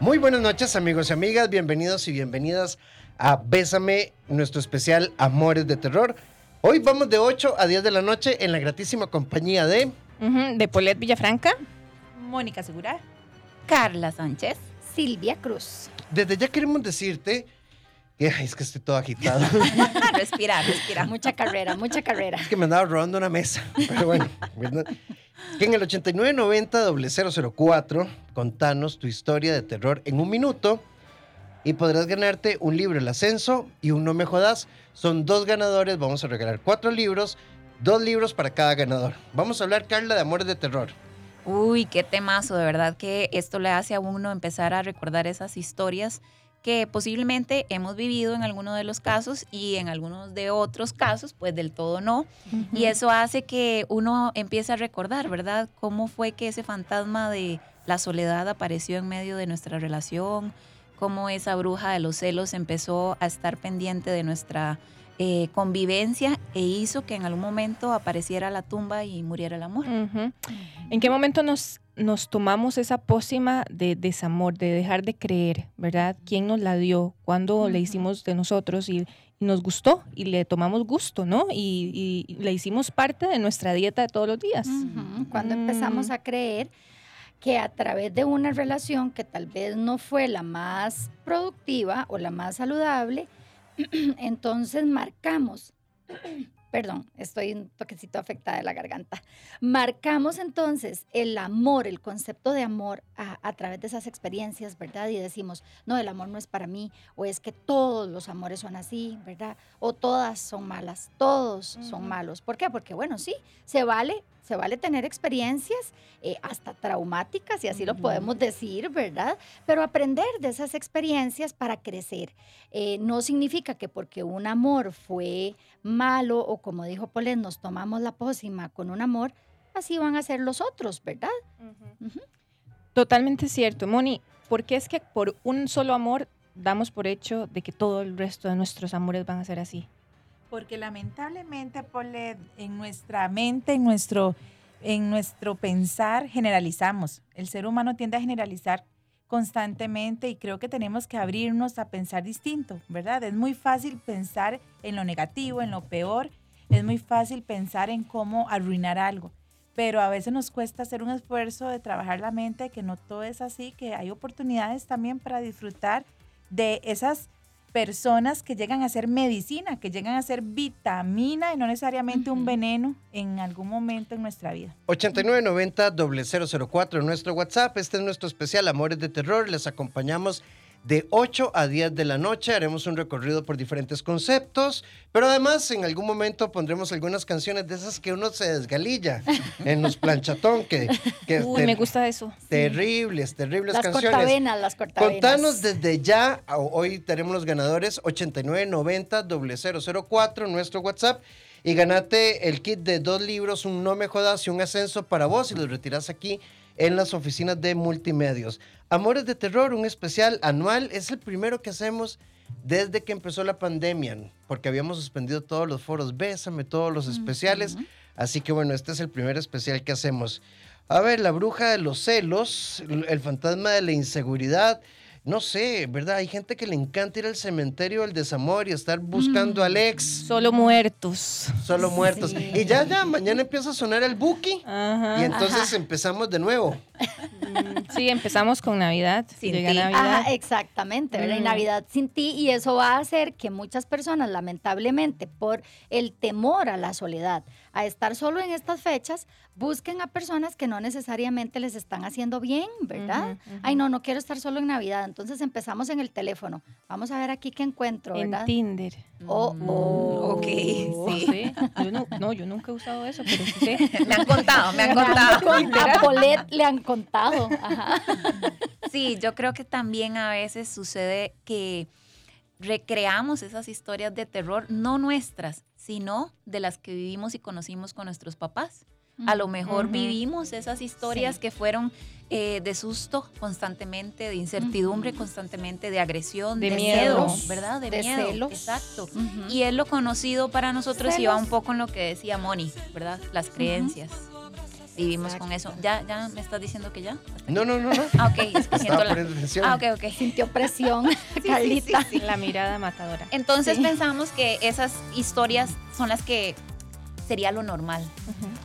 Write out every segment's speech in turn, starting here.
Muy buenas noches amigos y amigas, bienvenidos y bienvenidas a Bésame, nuestro especial Amores de Terror. Hoy vamos de 8 a 10 de la noche en la gratísima compañía de... De Polet Villafranca. Mónica Segura. Carla Sánchez. Silvia Cruz. Desde ya queremos decirte que ay, es que estoy todo agitado. Respira, respira. Mucha carrera, mucha carrera. es que me andaba robando una mesa. Pero bueno, ¿verdad? Que en el 8990-004 contanos tu historia de terror en un minuto y podrás ganarte un libro El Ascenso y un No Me Jodas. Son dos ganadores, vamos a regalar cuatro libros, dos libros para cada ganador. Vamos a hablar, Carla, de Amores de Terror. Uy, qué temazo, de verdad que esto le hace a uno empezar a recordar esas historias que posiblemente hemos vivido en alguno de los casos y en algunos de otros casos, pues del todo no. Y eso hace que uno empiece a recordar, ¿verdad? Cómo fue que ese fantasma de la soledad apareció en medio de nuestra relación, cómo esa bruja de los celos empezó a estar pendiente de nuestra eh, convivencia e hizo que en algún momento apareciera la tumba y muriera el amor. ¿En qué momento nos, nos tomamos esa pócima de desamor, de dejar de creer, verdad? ¿Quién nos la dio? ¿Cuándo le hicimos de nosotros y, y nos gustó y le tomamos gusto, ¿no? Y, y- y le hicimos parte de nuestra dieta de todos los días. Cuando Mm. empezamos a creer que a través de una relación que tal vez no fue la más productiva o la más saludable, entonces marcamos, perdón, estoy un toquecito afectada de la garganta, marcamos entonces el amor, el concepto de amor a, a través de esas experiencias, ¿verdad? Y decimos, no, el amor no es para mí, o es que todos los amores son así, ¿verdad? O todas son malas, todos son malos. ¿Por qué? Porque bueno, sí, se vale, se vale tener experiencias eh, hasta traumáticas, y así lo podemos decir, ¿verdad? Pero aprender de esas experiencias para crecer. Eh, no significa que porque un amor fue malo o como dijo Polet, nos tomamos la pócima con un amor, así van a ser los otros, ¿verdad? Totalmente cierto. Moni, ¿por qué es que por un solo amor damos por hecho de que todo el resto de nuestros amores van a ser así? Porque lamentablemente, Paulette, en nuestra mente, en nuestro, en nuestro pensar, generalizamos. El ser humano tiende a generalizar constantemente y creo que tenemos que abrirnos a pensar distinto, ¿verdad? Es muy fácil pensar en lo negativo, en lo peor, es muy fácil pensar en cómo arruinar algo, pero a veces nos cuesta hacer un esfuerzo de trabajar la mente, que no todo es así, que hay oportunidades también para disfrutar de esas personas que llegan a ser medicina, que llegan a ser vitamina y no necesariamente un veneno en algún momento en nuestra vida. 8990-004 en nuestro WhatsApp. Este es nuestro especial Amores de Terror. Les acompañamos de 8 a 10 de la noche. Haremos un recorrido por diferentes conceptos, pero además en algún momento pondremos algunas canciones de esas que uno se desgalilla en los planchatón, que, que Uy, me gusta eso. terribles, terribles Las canciones. cortavenas, las cortavenas. Contanos desde ya, hoy tenemos los ganadores 8990-004 nuestro WhatsApp y ganate el kit de dos libros, un No Me Jodas y un ascenso para vos y los retiras aquí en las oficinas de multimedios. Amores de Terror, un especial anual, es el primero que hacemos desde que empezó la pandemia, porque habíamos suspendido todos los foros Bésame, todos los especiales, así que bueno, este es el primer especial que hacemos. A ver, la bruja de los celos, el fantasma de la inseguridad. No sé, ¿verdad? Hay gente que le encanta ir al cementerio del desamor y estar buscando al ex, Solo muertos. solo muertos. Sí. Y ya, ya, mañana empieza a sonar el buki Ajá. y entonces Ajá. empezamos de nuevo. Mm, Sí, empezamos con Navidad. Sin Llega ti. Navidad. Ajá, exactamente, ¿verdad? Y Mm. Navidad sin ti, y eso va a hacer que muchas personas, lamentablemente, por el temor a la soledad, a estar solo en estas fechas, busquen a personas que no necesariamente les están haciendo bien, ¿verdad? Ay, no, no quiero estar solo en Navidad. Entonces empezamos en el teléfono. Vamos a ver aquí qué encuentro, en ¿verdad? Tinder. Oh, oh. Ok, sí. Sí. Yo no, no, yo nunca he usado eso, pero sí sé. Me han contado, me han contado. A Polet le han contado. Ajá. Sí, yo creo que también a veces sucede que recreamos esas historias de terror, no nuestras, sino de las que vivimos y conocimos con nuestros papás. A lo mejor vivimos esas historias Sí. que fueron eh, de susto constantemente, de incertidumbre constantemente, de agresión, De de, miedo. ¿verdad? De, De miedo. celos. Exacto. Y es lo conocido para nosotros y va un poco en lo que decía Moni, ¿verdad? Las creencias. Vivimos con eso. ¿Ya, ¿Ya me estás diciendo que ya? No, no, no, no. Ah, ok. Es que siento Estaba la... Ah, ok, ok. Sintió presión, Sí, sí, sí, Carlita. sí. La mirada matadora. Entonces Sí. pensamos que esas historias son las que sería lo normal.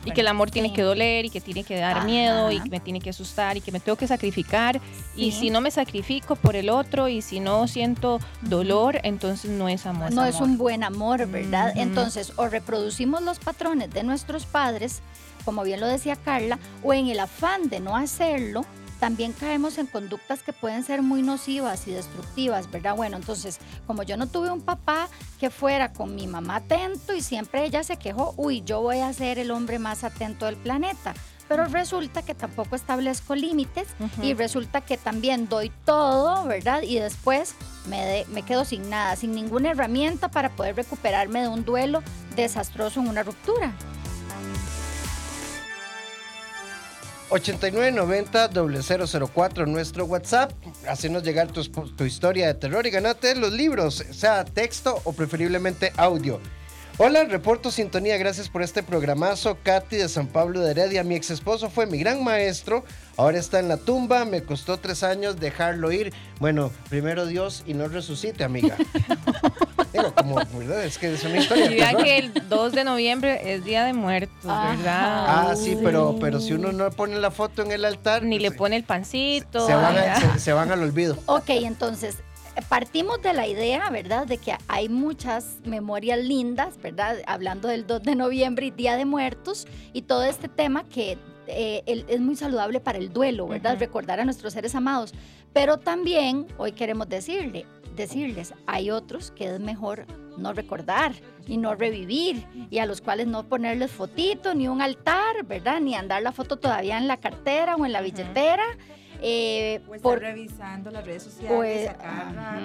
Y que el amor tiene que doler y que tiene que dar Ajá. miedo y que me tiene que asustar y que me tengo que sacrificar. Y si no me sacrifico por el otro y si no siento dolor, entonces no es amor. no es un buen amor, ¿verdad? Entonces, o reproducimos los patrones de nuestros padres, como bien lo decía Carla, o en el afán de no hacerlo, también caemos en conductas que pueden ser muy nocivas y destructivas, ¿verdad? Bueno, entonces, como yo no tuve un papá que fuera con mi mamá atento y siempre ella se quejó, uy, yo voy a ser el hombre más atento del planeta. Pero resulta que tampoco establezco límites y resulta que también doy todo, ¿verdad? Y después me, de- me quedo sin nada, sin ninguna herramienta para poder recuperarme de un duelo desastroso en una ruptura. 8990-004 nuestro WhatsApp. Hacenos llegar tu, tu historia de terror y ganate los libros, sea texto o preferiblemente audio. Hola, reporto sintonía, gracias por este programazo. Katy de San Pablo de Heredia, mi ex esposo fue mi gran maestro, ahora está en la tumba, me costó tres años dejarlo ir. Bueno, primero Dios y no resucite, amiga. Digo, como, ¿verdad? Es que es una historia. Y vean que el 2 de noviembre es Día de Muertos, Ajá. ¿verdad? Ah, sí, pero, pero si uno no pone la foto en el altar, Ni le se- pone el pancito. se, van a- se- se van al olvido. Ok, entonces partimos de la idea, ¿verdad? De que hay muchas memorias lindas, ¿verdad? Hablando del 2 de noviembre y Día de Muertos y todo este tema que eh, el- es muy saludable para el duelo, ¿verdad? Ujú. Recordar a nuestros seres amados. Pero también hoy queremos decirle, decirles, hay otros que es mejor no recordar y no revivir y a los cuales no ponerles fotito ni un altar, ¿verdad? Ni andar la foto todavía en la cartera o en la billetera. Eh, O estar por- revisando las redes sociales. pues, ajá.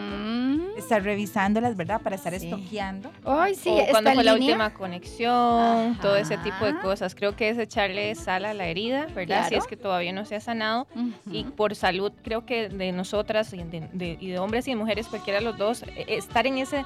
Estar revisándolas, ¿verdad? Para estar Sí. estoqueando. Ay, sí, o cuando fue la última conexión, todo ese tipo de cosas. Creo que es echarle sal a la herida, ¿verdad? Si es que todavía no se ha sanado. Y por salud, creo que de nosotras y de, de- y de hombres y de mujeres, cualquiera de los dos, eh, estar en esa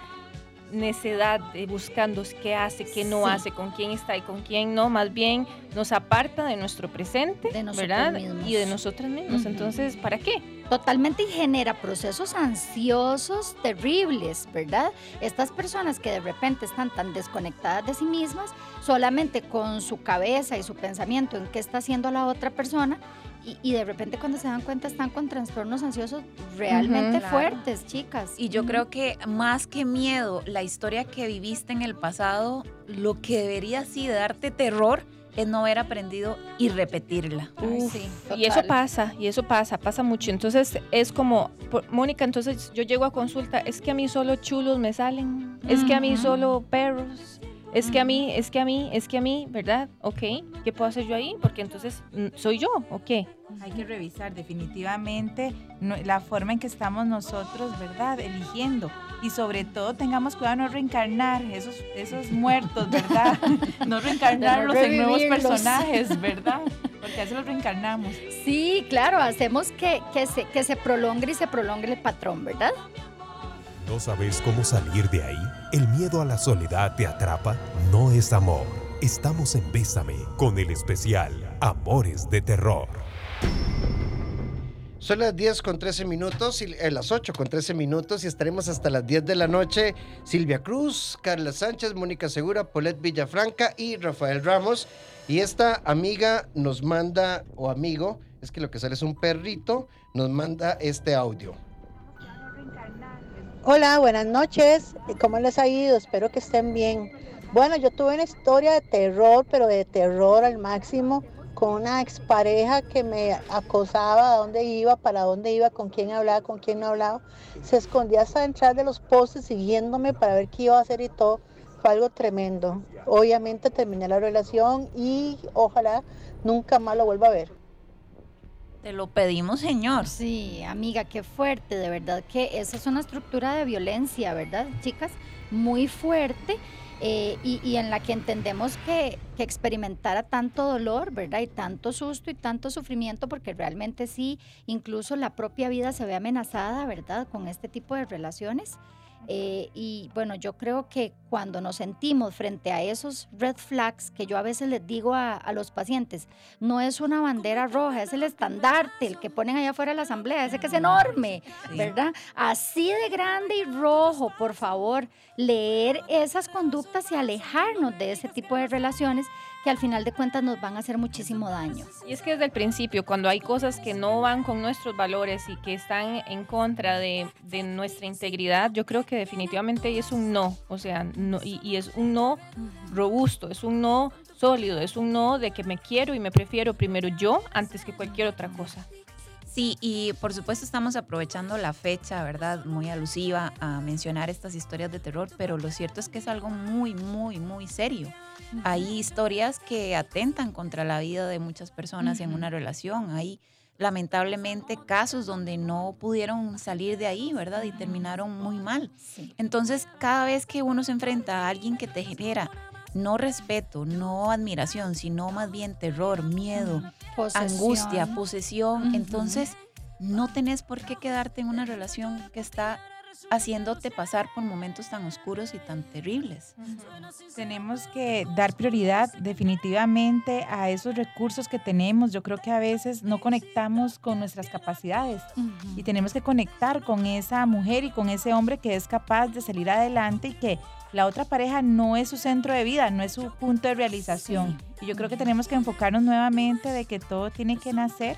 necedad de buscando qué hace, qué no Sí. hace, con quién está y con quién no, más bien nos aparta de nuestro presente, De ¿verdad? mismos. Y de nosotros mismos. Entonces, ¿para qué? Totalmente y genera procesos ansiosos terribles, ¿verdad? Estas personas que de repente están tan desconectadas de sí mismas, solamente con su cabeza y su pensamiento en qué está haciendo la otra persona, y, y de repente cuando se dan cuenta están con trastornos ansiosos realmente fuertes, chicas. Y yo creo que más que miedo, la historia que viviste en el pasado, lo que debería sí de darte terror es no haber aprendido y repetirla. Ay, Uf, sí, Y eso pasa, y eso pasa, pasa mucho. Entonces es como, por- Mónica, entonces yo llego a consulta, es que a mí solo chulos me salen, es que a mí solo perros, es que a mí, es que a mí, es que a mí, ¿verdad? Ok, ¿qué puedo hacer yo ahí? Porque entonces, mm, ¿soy yo o qué? Hay que revisar definitivamente no- la forma en que estamos nosotros, ¿verdad? Eligiendo. Y sobre todo tengamos cuidado de no reencarnar esos, esos muertos, ¿verdad? No reencarnarlos en nuevos personajes, ¿verdad? Porque así los reencarnamos. Sí, claro, hacemos que, que, se, que se prolongue y se prolongue el patrón, ¿verdad? ¿No sabes cómo salir de ahí? ¿El miedo a la soledad te atrapa? No es amor. Estamos en Bésame con el especial Amores de Terror. Son las 10 con 13 minutos, y, eh, las 8 con 13 minutos y estaremos hasta las 10 de la noche. Silvia Cruz, Carla Sánchez, Mónica Segura, Polet Villafranca y Rafael Ramos. Y esta amiga nos manda, o amigo, es que lo que sale es un perrito, nos manda este audio. Hola, buenas noches. ¿Cómo les ha ido? Espero que estén bien. Bueno, yo tuve una historia de terror, pero de terror al máximo, con una expareja que me acosaba a dónde iba, para dónde iba, con quién hablaba, con quién no hablaba. Se escondía hasta detrás de los postes siguiéndome para ver qué iba a hacer y todo. Fue algo tremendo. Obviamente terminé la relación y ojalá nunca más lo vuelva a ver. Te lo pedimos, señor. Sí, amiga, qué fuerte, de verdad que esa es una estructura de violencia, ¿verdad, chicas? Muy fuerte eh, y, en la que entendemos que, que experimentara tanto dolor, ¿verdad? Y tanto susto y tanto sufrimiento, porque realmente sí, incluso la propia vida se ve amenazada, ¿verdad? Con este tipo de relaciones. Eh, y bueno, yo creo que cuando nos sentimos frente a esos red flags que yo a veces les digo a, a los pacientes, no es una bandera roja, es el estandarte, el que ponen allá afuera de la asamblea, ese que es enorme, Sí. ¿verdad? Así de grande y rojo, por favor, leer esas conductas y alejarnos de ese tipo de relaciones que al final de cuentas nos van a hacer muchísimo daño. Y es que desde el principio, cuando hay cosas que no van con nuestros valores y que están en contra de, de nuestra integridad, yo creo que definitivamente es un no. O sea, no, y, y es un no robusto, es un no sólido, es un no de que me quiero y me prefiero primero yo antes que cualquier otra cosa. Sí, y por supuesto estamos aprovechando la fecha, ¿verdad? Muy alusiva a mencionar estas historias de terror, pero lo cierto es que es algo muy, muy, muy serio. Hay historias que atentan contra la vida de muchas personas en una relación. Hay lamentablemente casos donde no pudieron salir de ahí, ¿verdad? Y terminaron muy mal. Sí. Entonces, cada vez que uno se enfrenta a alguien que te genera no respeto, no admiración, sino más bien terror, miedo, angustia, Posesión. entonces no tenés por qué quedarte en una relación que está haciéndote pasar por momentos tan oscuros y tan terribles. Tenemos que dar prioridad definitivamente a esos recursos que tenemos. Yo creo que a veces no conectamos con nuestras capacidades y tenemos que conectar con esa mujer y con ese hombre que es capaz de salir adelante y que la otra pareja no es su centro de vida, no es su punto de realización. Y yo creo que tenemos que enfocarnos nuevamente de que todo tiene que nacer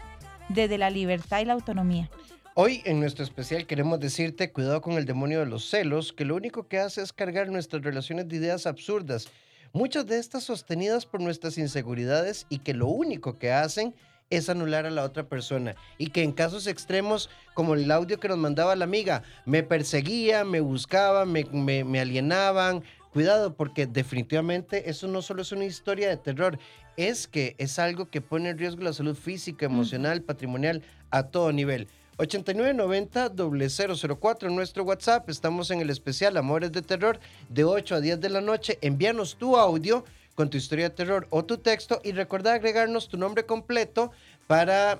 desde la libertad y la autonomía. Hoy en nuestro especial queremos decirte cuidado con el demonio de los celos, que lo único que hace es cargar nuestras relaciones de ideas absurdas, muchas de estas sostenidas por nuestras inseguridades y que lo único que hacen es anular a la otra persona y que en casos extremos como el audio que nos mandaba la amiga, me perseguía, me buscaba, me, me- me alienaban. Cuidado porque definitivamente eso no solo es una historia de terror, es que es algo que pone en riesgo la salud física, emocional, patrimonial a todo nivel. 8990-004 en nuestro WhatsApp. Estamos en el especial Amores de Terror de 8 a 10 de la noche. Envíanos tu audio con tu historia de terror o tu texto y recuerda agregarnos tu nombre completo para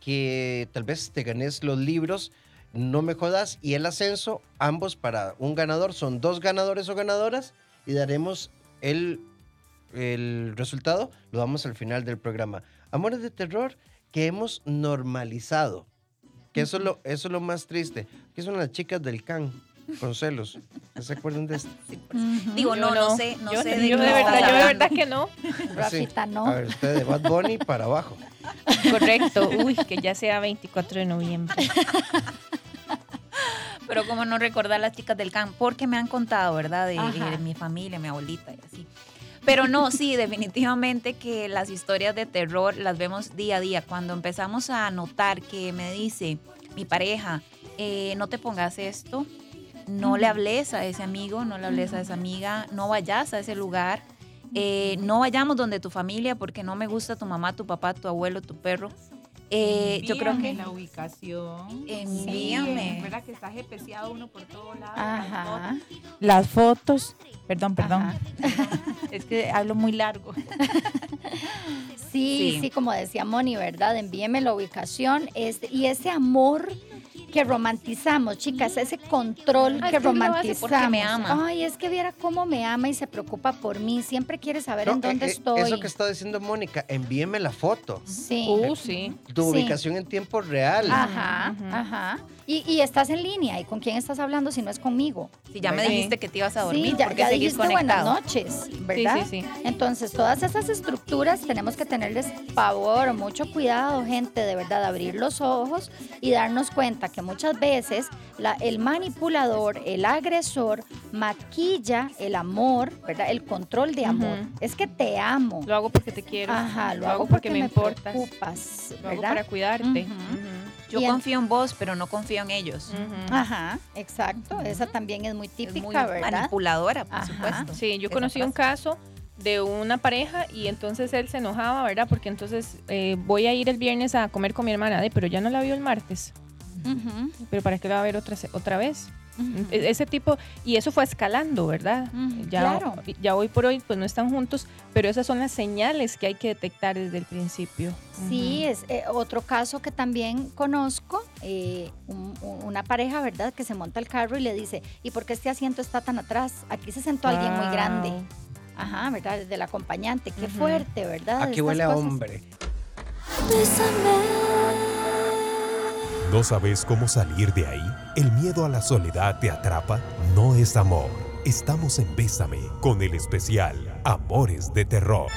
que tal vez te ganes los libros No me jodas y el ascenso, ambos para un ganador. Son dos ganadores o ganadoras y daremos el, el resultado. Lo damos al final del programa. Amores de terror que hemos normalizado. Que eso es lo, eso es lo más triste. Que son las chicas del can con celos. ¿No ¿Se acuerdan de esto? Digo, Yo no, no, sé, no yo, sé de yo de verdad, yo de verdad que no. Rafita, no. A ver, usted de Bad Bunny para abajo. Correcto. Uy, que ya sea 24 de noviembre. Pero como no recordar las chicas del camp, porque me han contado, ¿verdad? De mi familia, mi abuelita y así. Pero no, sí, definitivamente que las historias de terror las vemos día a día. Cuando empezamos a notar que me dice mi pareja, eh, no te pongas esto, no le hables a ese amigo, no le hables a esa amiga, no vayas a ese lugar, eh, no vayamos donde tu familia porque no me gusta tu mamá, tu papá, tu abuelo, tu perro. Eh, yo creo que... la ubicación. Envíame. Sí, ¿Verdad que está GPCado uno por todos lados? Ajá. Las fotos. Perdón, perdón. Ajá. Es que hablo muy largo. Sí, Sí. sí, como decía Moni, ¿verdad? Envíeme la ubicación este, y ese amor que romantizamos, chicas, ese control Ay, que romantizamos. porque me ama. Ay, es que viera cómo me ama y se preocupa por mí, siempre quiere saber No, en dónde eh, eh, estoy. Eso que está diciendo Mónica, envíeme la foto. Sí. Uh, sí. Tu Sí. ubicación en tiempo real. Ajá, ajá. Y, y estás en línea, ¿y con quién estás hablando si no es conmigo? Si ya me dijiste que te ibas a dormir, sí, ya, porque ya seguís dijiste buenas noches, ¿verdad? Sí, sí, sí. Entonces, todas esas estructuras tenemos que tenerles pavor, mucho cuidado, gente, de verdad, abrir los ojos y darnos cuenta que muchas veces la- el manipulador, el agresor, maquilla el amor, ¿verdad? El control de amor. Es que te amo. Lo hago porque te quiero. Ajá, lo, lo hago hago porque, porque me me importas. preocupas, Lo hago para cuidarte. Yo confío en vos, pero no confío en ellos. Ajá, exacto. Esa también es muy Es típica, muy ¿verdad? manipuladora, por Ajá. supuesto. Sí, yo Esa conocí un frase. caso de una pareja y entonces él se enojaba, ¿verdad? Porque entonces eh, voy a ir el viernes a comer con mi hermana, "Ay, pero ya no la vio el martes. Pero ¿para qué va a ver otra, se- otra vez? E- Ese tipo, y eso fue escalando, ¿verdad? Ya, claro. ya hoy por hoy pues no están juntos, pero esas son las señales que hay que detectar desde el principio. Sí, es eh, otro caso que también conozco eh, un- un- una pareja, ¿verdad? Que se monta al carro y le dice, ¿y por qué este asiento está tan atrás? Aquí se sentó alguien muy grande. Ajá, ¿verdad? Del acompañante. Qué fuerte, ¿verdad? Aquí Estas huele a cosas. hombre. ¿No sabes cómo salir de ahí? ¿El miedo a la soledad te atrapa? No es amor. Estamos en Bésame con el especial Amores de Terror.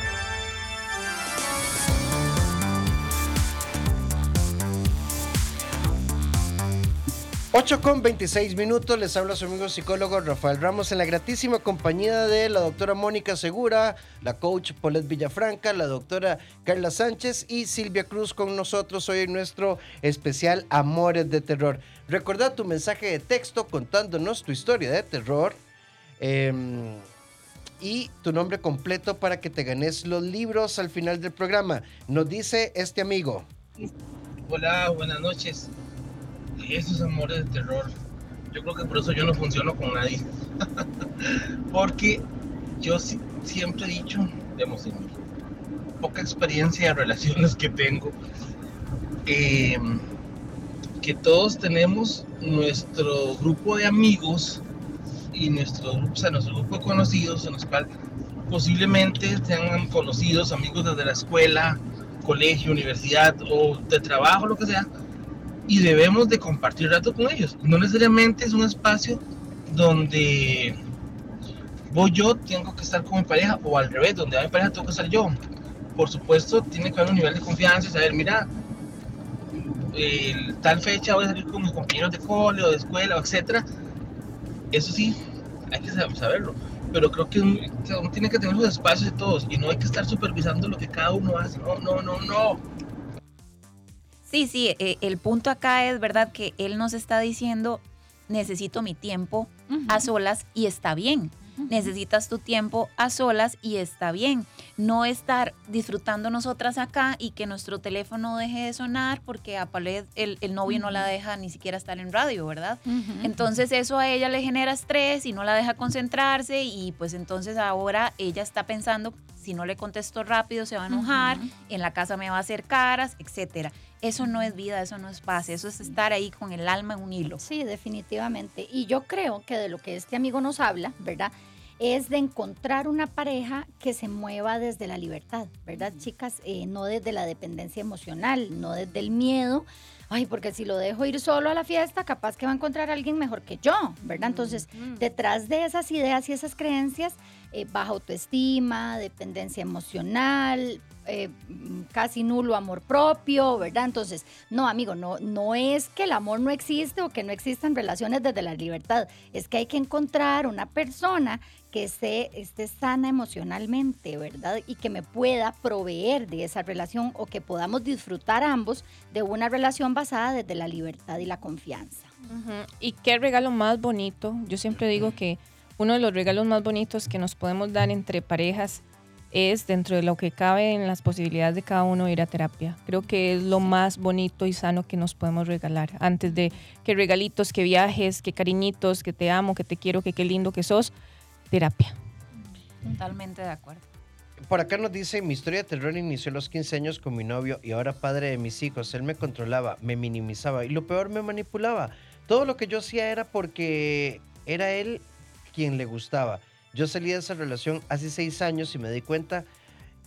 8 con 26 minutos, les habla su amigo psicólogo Rafael Ramos en la gratísima compañía de la doctora Mónica Segura, la coach Paulette Villafranca, la doctora Carla Sánchez y Silvia Cruz con nosotros hoy en nuestro especial Amores de Terror. Recuerda tu mensaje de texto contándonos tu historia de terror em, y tu nombre completo para que te ganes los libros al final del programa. Nos dice este amigo. Hola, buenas noches. Esos amores de terror. Yo creo que por eso yo no funciono con nadie. Porque yo si- siempre he dicho, digamos, en poca experiencia de relaciones que tengo, eh, que todos tenemos nuestro grupo de amigos y nuestro, o sea, nuestro grupo de conocidos en los cuales posiblemente sean conocidos, amigos desde la escuela, colegio, universidad o de trabajo, lo que sea, y debemos de compartir rato con ellos. No necesariamente es un espacio donde voy yo, tengo que estar con mi pareja, o al revés, donde hay pareja, tengo que estar yo. Por supuesto, tiene que haber un nivel de confianza y saber, mira, tal fecha voy a salir con mis compañeros de cole o de escuela, etcétera. Eso sí, hay que sab- saberlo. Pero creo que uno tiene que tener sus espacios de todos y no hay que estar supervisando lo que cada uno hace. No, no, no, no. Sí, sí, eh, el punto acá es verdad que él nos está diciendo, necesito mi tiempo a solas y está bien. Necesitas tu tiempo a solas y está bien. No estar disfrutando nosotras acá y que nuestro teléfono deje de sonar porque a Paulette el, el novio no la deja ni siquiera estar en radio, ¿verdad? Entonces eso a ella le genera estrés y no la deja concentrarse y pues entonces ahora ella está pensando, si no le contesto rápido se va a enojar, en la casa me va a hacer caras, etcétera. Eso no es vida, eso no es paz, eso es estar ahí con el alma en un hilo. Sí, definitivamente. Y yo creo que de lo que este amigo nos habla, ¿verdad? Es de encontrar una pareja que se mueva desde la libertad, ¿verdad, chicas? Eh, no desde la dependencia emocional, no desde el miedo. Ay, porque si lo dejo ir solo a la fiesta, capaz que va a encontrar a alguien mejor que yo, ¿verdad? Entonces, detrás de esas ideas y esas creencias, eh, baja autoestima, dependencia emocional, eh, casi nulo amor propio, ¿verdad? Entonces, no, amigo, no, no es que el amor no existe o que no existan relaciones desde la libertad, es que hay que encontrar una persona que esté, esté sana emocionalmente, ¿verdad? Y que me pueda proveer de esa relación o que podamos disfrutar ambos de una relación basada desde la libertad y la confianza. Y qué regalo más bonito. Yo siempre digo que uno de los regalos más bonitos que nos podemos dar entre parejas es dentro de lo que cabe en las posibilidades de cada uno ir a terapia. Creo que es lo más bonito y sano que nos podemos regalar. Antes de que regalitos, que viajes, que cariñitos, que te amo, que te quiero, que qué lindo que sos, terapia. Totalmente de acuerdo. Por acá nos dice, mi historia de terror inició a los 15 años con mi novio y ahora padre de mis hijos. Él me controlaba, me minimizaba y lo peor me manipulaba. Todo lo que yo hacía era porque era él quien le gustaba. Yo salí de esa relación hace seis años y me di cuenta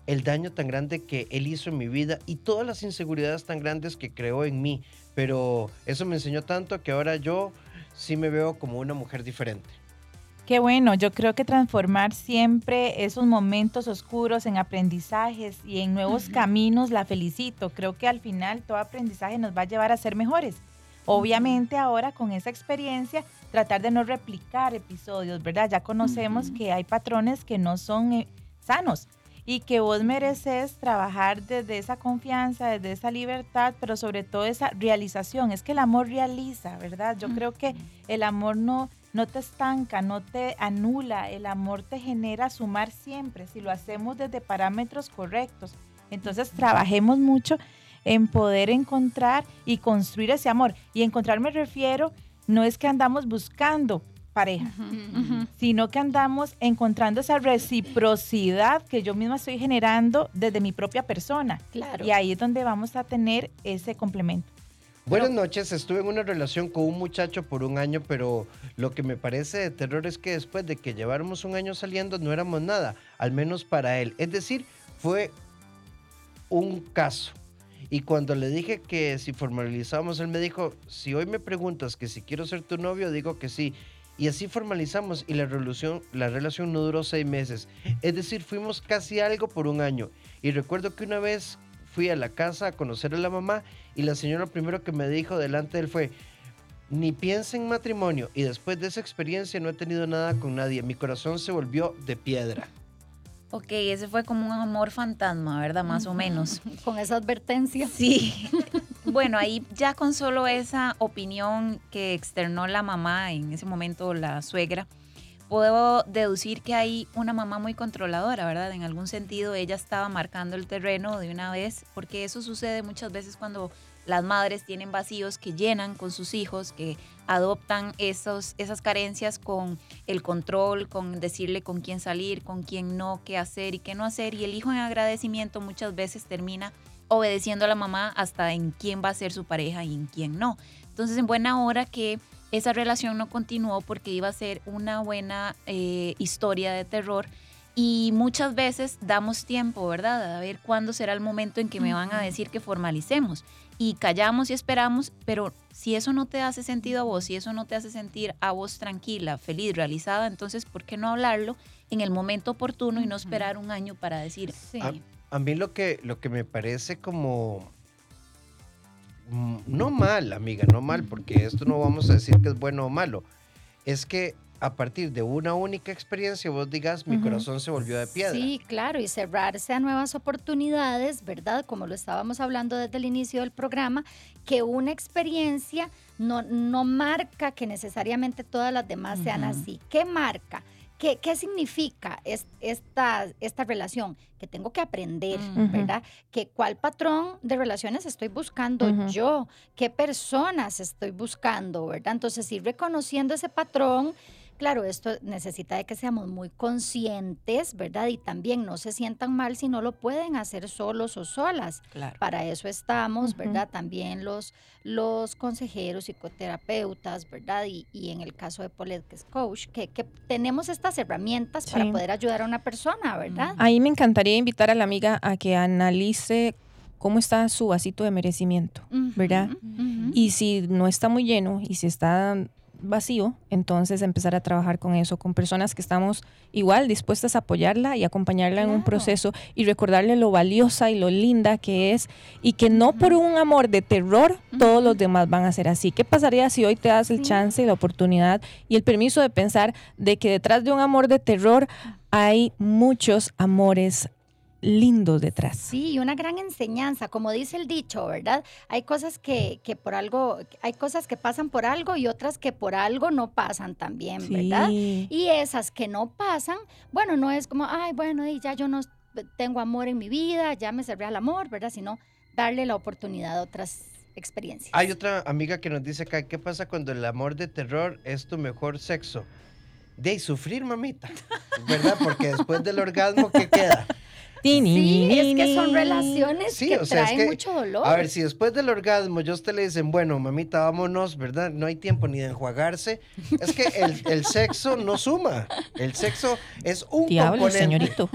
el daño tan grande que él hizo en mi vida y todas las inseguridades tan grandes que creó en mí. Pero eso me enseñó tanto que ahora yo sí me veo como una mujer diferente. Qué bueno, yo creo que transformar siempre esos momentos oscuros en aprendizajes y en nuevos caminos la felicito. Creo que al final todo aprendizaje nos va a llevar a ser mejores. Obviamente ahora con esa experiencia tratar de no replicar episodios, ¿verdad? Ya conocemos que hay patrones que no son eh, sanos y que vos mereces trabajar desde esa confianza, desde esa libertad, pero sobre todo esa realización. Es que el amor realiza, ¿verdad? Yo creo que el amor no, no te estanca, no te anula, el amor te genera sumar siempre, si lo hacemos desde parámetros correctos. Entonces trabajemos mucho en poder encontrar y construir ese amor. Y encontrar me refiero, no es que andamos buscando pareja, sino que andamos encontrando esa reciprocidad que yo misma estoy generando desde mi propia persona. Claro. Y ahí es donde vamos a tener ese complemento. Buenas noches, estuve en una relación con un muchacho por un año, pero lo que me parece de terror es que después de que lleváramos un año saliendo no éramos nada, al menos para él. Es decir, fue un caso. Y cuando le dije que si formalizamos, él me dijo, si hoy me preguntas que si quiero ser tu novio, digo que sí. Y así formalizamos y la relación, la relación no duró seis meses. Es decir, fuimos casi algo por un año. Y recuerdo que una vez fui a la casa a conocer a la mamá y la señora primero que me dijo delante de él fue, ni piensa en matrimonio. Y después de esa experiencia no he tenido nada con nadie. Mi corazón se volvió de piedra. Ok, ese fue como un amor fantasma, ¿verdad? Más o menos. Con esa advertencia. Sí. bueno, ahí ya con solo esa opinión que externó la mamá, en ese momento la suegra, puedo deducir que hay una mamá muy controladora, ¿verdad? En algún sentido ella estaba marcando el terreno de una vez, porque eso sucede muchas veces cuando las madres tienen vacíos que llenan con sus hijos, que adoptan esos, esas carencias con el control, con decirle con quién salir, con quién no, qué hacer y qué no hacer. Y el hijo en agradecimiento muchas veces termina obedeciendo a la mamá hasta en quién va a ser su pareja y en quién no. Entonces, en buena hora que esa relación no continuó porque iba a ser una buena eh, historia de terror. Y muchas veces damos tiempo, ¿verdad? A ver cuándo será el momento en que me van a decir que formalicemos y callamos y esperamos, pero si eso no te hace sentido a vos, si eso no te hace sentir a vos tranquila, feliz, realizada, entonces ¿por qué no hablarlo en el momento oportuno y no esperar un año para decir? Sí. A, mí lo que, lo que me parece como... No mal, amiga, no mal, porque esto no vamos a decir que es bueno o malo. Es que a partir de una única experiencia vos digas, mi corazón se volvió de piedra. Sí, claro, y cerrarse a nuevas oportunidades, ¿verdad? Como lo estábamos hablando desde el inicio del programa, que una experiencia no, no marca que necesariamente todas las demás sean así. ¿Qué marca? ¿Qué, ¿Qué, significa esta, esta relación? Que tengo que aprender, ¿verdad? Que cuál patrón de relaciones estoy buscando yo, qué personas estoy buscando, ¿verdad? Entonces, ir reconociendo ese patrón Claro, esto necesita de que seamos muy conscientes, ¿verdad? Y también no se sientan mal si no lo pueden hacer solos o solas. Claro. Para eso estamos, ¿verdad? También los, los consejeros, psicoterapeutas, ¿verdad? Y, en el caso de Paulette, que es coach, que, tenemos estas herramientas para poder ayudar a una persona, ¿verdad? Ahí me encantaría invitar a la amiga a que analice cómo está su vasito de merecimiento, ¿verdad? Y si no está muy lleno y si está vacío, entonces empezar a trabajar con eso, con personas que estamos igual dispuestas a apoyarla y acompañarla en un proceso y recordarle lo valiosa y lo linda que es y que no por un amor de terror todos los demás van a ser así. ¿Qué pasaría si hoy te das el chance y la oportunidad y el permiso de pensar de que detrás de un amor de terror hay muchos amores lindos detrás. Sí, y una gran enseñanza, como dice el dicho, ¿verdad? Hay cosas que, que, por algo, hay cosas que pasan por algo y otras que por algo no pasan también, ¿verdad? Y esas que no pasan, bueno, no es como, ay, bueno, y ya yo no tengo amor en mi vida, ya me serví al amor, ¿verdad? Sino darle la oportunidad a otras experiencias. Hay otra amiga que nos dice acá, ¿qué pasa cuando el amor de terror es tu mejor sexo? De sufrir, mamita, ¿verdad? Porque después del orgasmo, ¿qué queda? Sí, es que son relaciones que traen mucho dolor. A ver, si después del orgasmo yo usted le dicen, bueno, mamita, vámonos, ¿verdad? No hay tiempo ni de enjuagarse. Es que el, sexo no suma. El sexo es un Diablo, señorito.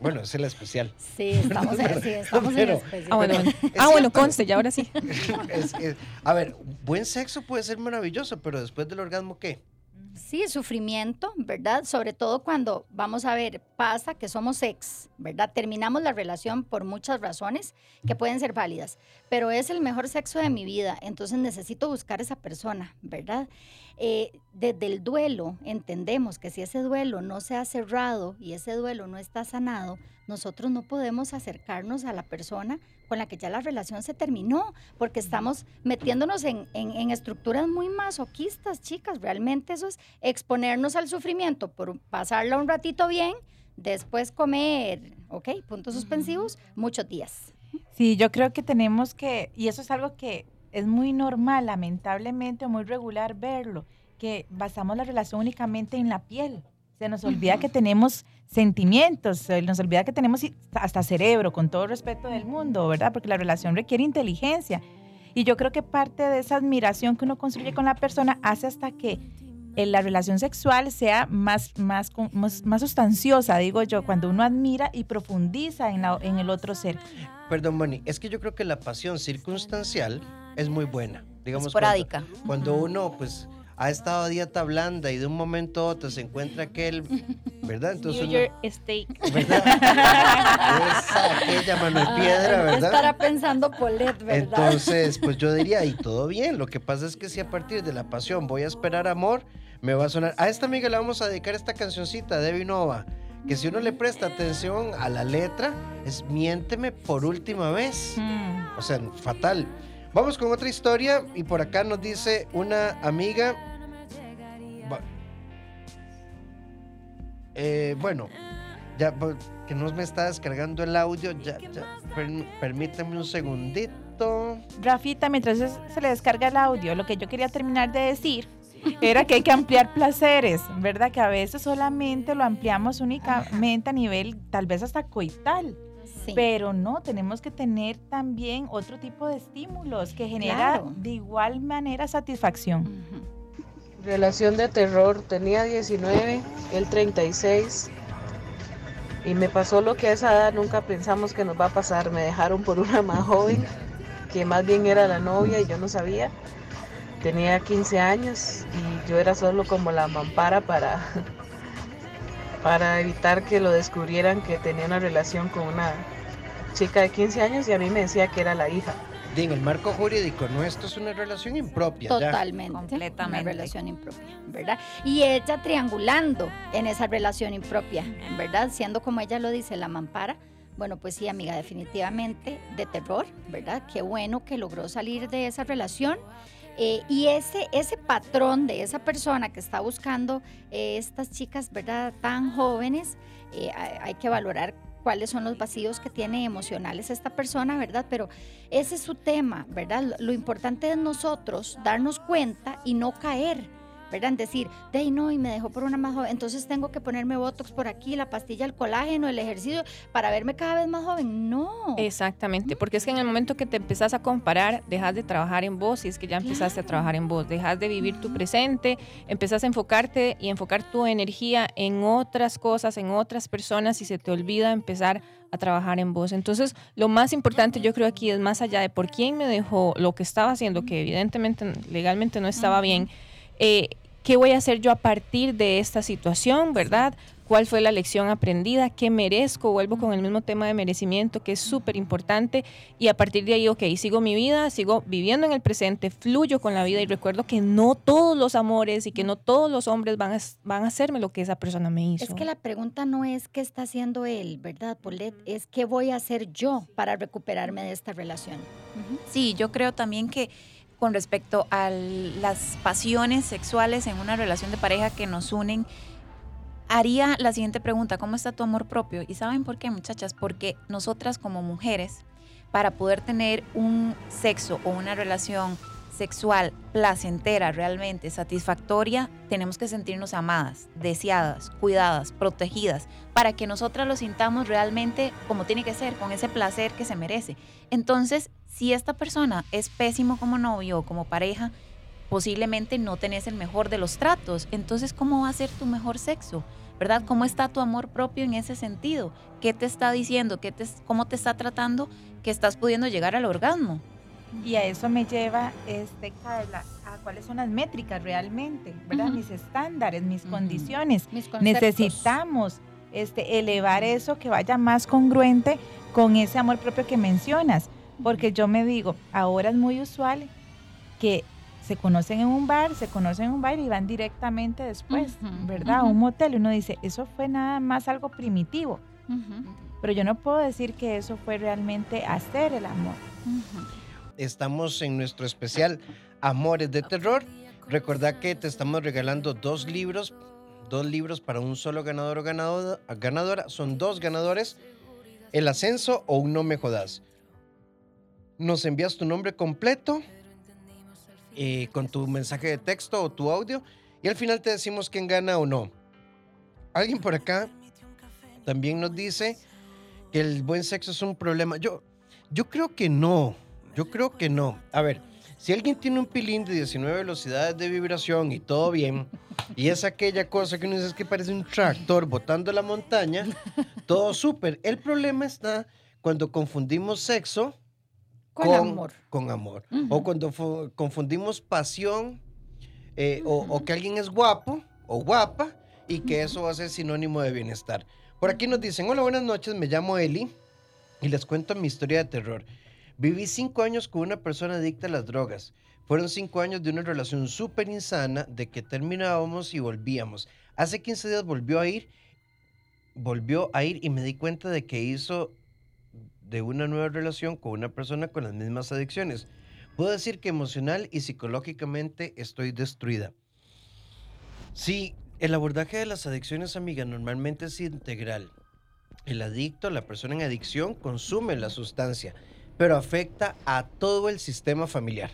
Bueno, es el especial. Sí, estamos, en, sí, estamos en especial. Ah, bueno, ah, bueno conste, ya ahora sí. a ver, buen sexo puede ser maravilloso, pero después del orgasmo, ¿qué? Sí, sufrimiento, ¿verdad? Sobre todo cuando, vamos a ver, pasa que somos ex, ¿verdad? Terminamos la relación por muchas razones que pueden ser válidas, pero es el mejor sexo de mi vida, entonces necesito buscar esa persona, ¿verdad? Eh, desde el duelo entendemos que si ese duelo no se ha cerrado y ese duelo no está sanado, nosotros no podemos acercarnos a la persona con la que ya la relación se terminó, porque estamos metiéndonos en, estructuras muy masoquistas, chicas. Realmente eso es exponernos al sufrimiento por pasarla un ratito bien, después comer, ¿ok? Puntos suspensivos, muchos días. Sí, yo creo que tenemos que, y eso es algo que es muy normal, lamentablemente, muy regular verlo, que basamos la relación únicamente en la piel. Se nos olvida que tenemos sentimientos, se nos olvida que tenemos hasta cerebro, con todo el respeto del mundo, ¿verdad? Porque la relación requiere inteligencia. Y yo creo que parte de esa admiración que uno construye con la persona hace hasta que eh, la relación sexual sea más, más, más, más sustanciosa, digo yo, cuando uno admira y profundiza en, la- en el otro ser. Perdón, Moni, es que yo creo que la pasión circunstancial es muy buena. Digamos, Esporádica. Cuando, cuando uno, pues, ha estado a dieta blanda y de un momento a otro se encuentra aquel, ¿verdad? Entonces New uno- York Steak. ¿verdad? Esa, aquella mano de piedra, Ah, ¿qué ¿verdad? estará pensando Polet, verdad? Entonces, pues yo diría, y todo bien. Lo que pasa es que si a partir de la pasión voy a esperar amor, me va a sonar. A esta amiga le vamos a dedicar esta cancioncita de Vinova. Que si uno le presta atención a la letra, es miénteme por última vez. Mm. O sea, fatal. Vamos con otra historia y por acá nos dice una amiga. Va- Eh, bueno, ya va- que no me está descargando el audio. Ya, ya, perm- permítame un segundito. Rafita, mientras se le descarga el audio, lo que yo quería terminar de decir era que hay que ampliar placeres, ¿verdad? Que a veces solamente lo ampliamos únicamente a nivel tal vez hasta coital, Sí. pero no, tenemos que tener también otro tipo de estímulos que genera Claro. de igual manera satisfacción. Relación de terror, tenía 19, él 36. Y me pasó lo que a esa edad nunca pensamos que nos va a pasar. Me dejaron por una más joven, que más bien era la novia y yo no sabía. Tenía 15 años y yo era solo como la mampara para, para evitar que lo descubrieran que tenía una relación con una chica de 15 años y a mí me decía que era la hija. En el marco jurídico, no, esto es una relación impropia. ya. Totalmente. Completamente. Una relación impropia, ¿verdad? Y ella triangulando en esa relación impropia, ¿verdad? Siendo como ella lo dice, la mampara. Bueno, pues sí, amiga, definitivamente de terror, ¿verdad? Qué bueno que logró salir de esa relación. Eh, y ese, ese patrón de esa persona que está buscando eh, estas chicas, ¿verdad? Tan jóvenes, eh, hay, hay que valorar cuáles son los vacíos que tiene emocionales esta persona, ¿verdad? Pero ese es su tema, ¿verdad? Lo, importante es nosotros darnos cuenta y no caer, ¿verdad? En decir, de ahí no, y me dejó por una más joven, entonces tengo que ponerme Botox por aquí, la pastilla, el colágeno, el ejercicio, para verme cada vez más joven. No. Exactamente, porque es que en el momento que te empezás a comparar, dejas de trabajar en vos, y es que ya empezaste a trabajar en vos, dejas de vivir tu presente, empezás a enfocarte y enfocar tu energía en otras cosas, en otras personas, y se te olvida empezar a trabajar en vos. Entonces, lo más importante yo creo aquí es más allá de por quién me dejó lo que estaba haciendo, que evidentemente legalmente no estaba bien, eh, ¿qué voy a hacer yo a partir de esta situación, verdad? ¿Cuál fue la lección aprendida? ¿Qué merezco? Vuelvo con el mismo tema de merecimiento, que es súper importante. Y a partir de ahí, ok, sigo mi vida, sigo viviendo en el presente, fluyo con la vida y recuerdo que no todos los amores y que no todos los hombres van a, van a hacerme lo que esa persona me hizo. Es que la pregunta no es qué está haciendo él, ¿verdad, Polet? Es qué voy a hacer yo para recuperarme de esta relación. Sí, yo creo también que con respecto a las pasiones sexuales en una relación de pareja que nos unen, haría la siguiente pregunta, ¿cómo está tu amor propio? ¿Y saben por qué, muchachas? Porque nosotras como mujeres, para poder tener un sexo o una relación sexual placentera, realmente satisfactoria, tenemos que sentirnos amadas, deseadas, cuidadas, protegidas, para que nosotras lo sintamos realmente como tiene que ser, con ese placer que se merece. Entonces, si esta persona es pésimo como novio o como pareja, posiblemente no tenés el mejor de los tratos. Entonces, ¿cómo va a ser tu mejor sexo? ¿Verdad? ¿Cómo está tu amor propio en ese sentido? ¿Qué te está diciendo? ¿Qué te, ¿Cómo te está tratando que estás pudiendo llegar al orgasmo? Y a eso me lleva, este, Carla, a cuáles son las métricas realmente, ¿verdad? Mis estándares, mis condiciones. Mis. Necesitamos este, elevar eso que vaya más congruente con ese amor propio que mencionas. Porque yo me digo, ahora es muy usual que se conocen en un bar, se conocen en un bar y van directamente después, ¿verdad? A un motel. Y uno dice, eso fue nada más algo primitivo. Pero yo no puedo decir que eso fue realmente hacer el amor. Estamos en nuestro especial Amores de Terror. Recordad que te estamos regalando dos libros, dos libros para un solo ganador o ganadora. ganadora. Son dos ganadores, El Ascenso o Un No Me Jodas. Nos envías tu nombre completo eh, con tu mensaje de texto o tu audio y al final te decimos quién gana o no. Alguien por acá también nos dice que el buen sexo es un problema. Yo, yo creo que no. Yo creo que no. A ver, si alguien tiene un pilín de 19 velocidades de vibración y todo bien, y es aquella cosa que uno dice que parece un tractor botando la montaña, todo súper. El problema está cuando confundimos sexo Con amor. Con amor. O cuando fu- confundimos pasión, eh, o, o que alguien es guapo o guapa, y que eso va a ser sinónimo de bienestar. Por aquí nos dicen, hola, buenas noches, me llamo Eli, y les cuento mi historia de terror. Viví cinco años con una persona adicta a las drogas. Fueron cinco años de una relación súper insana, de que terminábamos y volvíamos. Hace 15 días volvió a ir, volvió a ir y me di cuenta de que hizo de una nueva relación con una persona con las mismas adicciones. Puedo decir que emocional y psicológicamente estoy destruida. Sí, el abordaje de las adicciones, amiga, normalmente es integral. El adicto, la persona en adicción, consume la sustancia, pero afecta a todo el sistema familiar.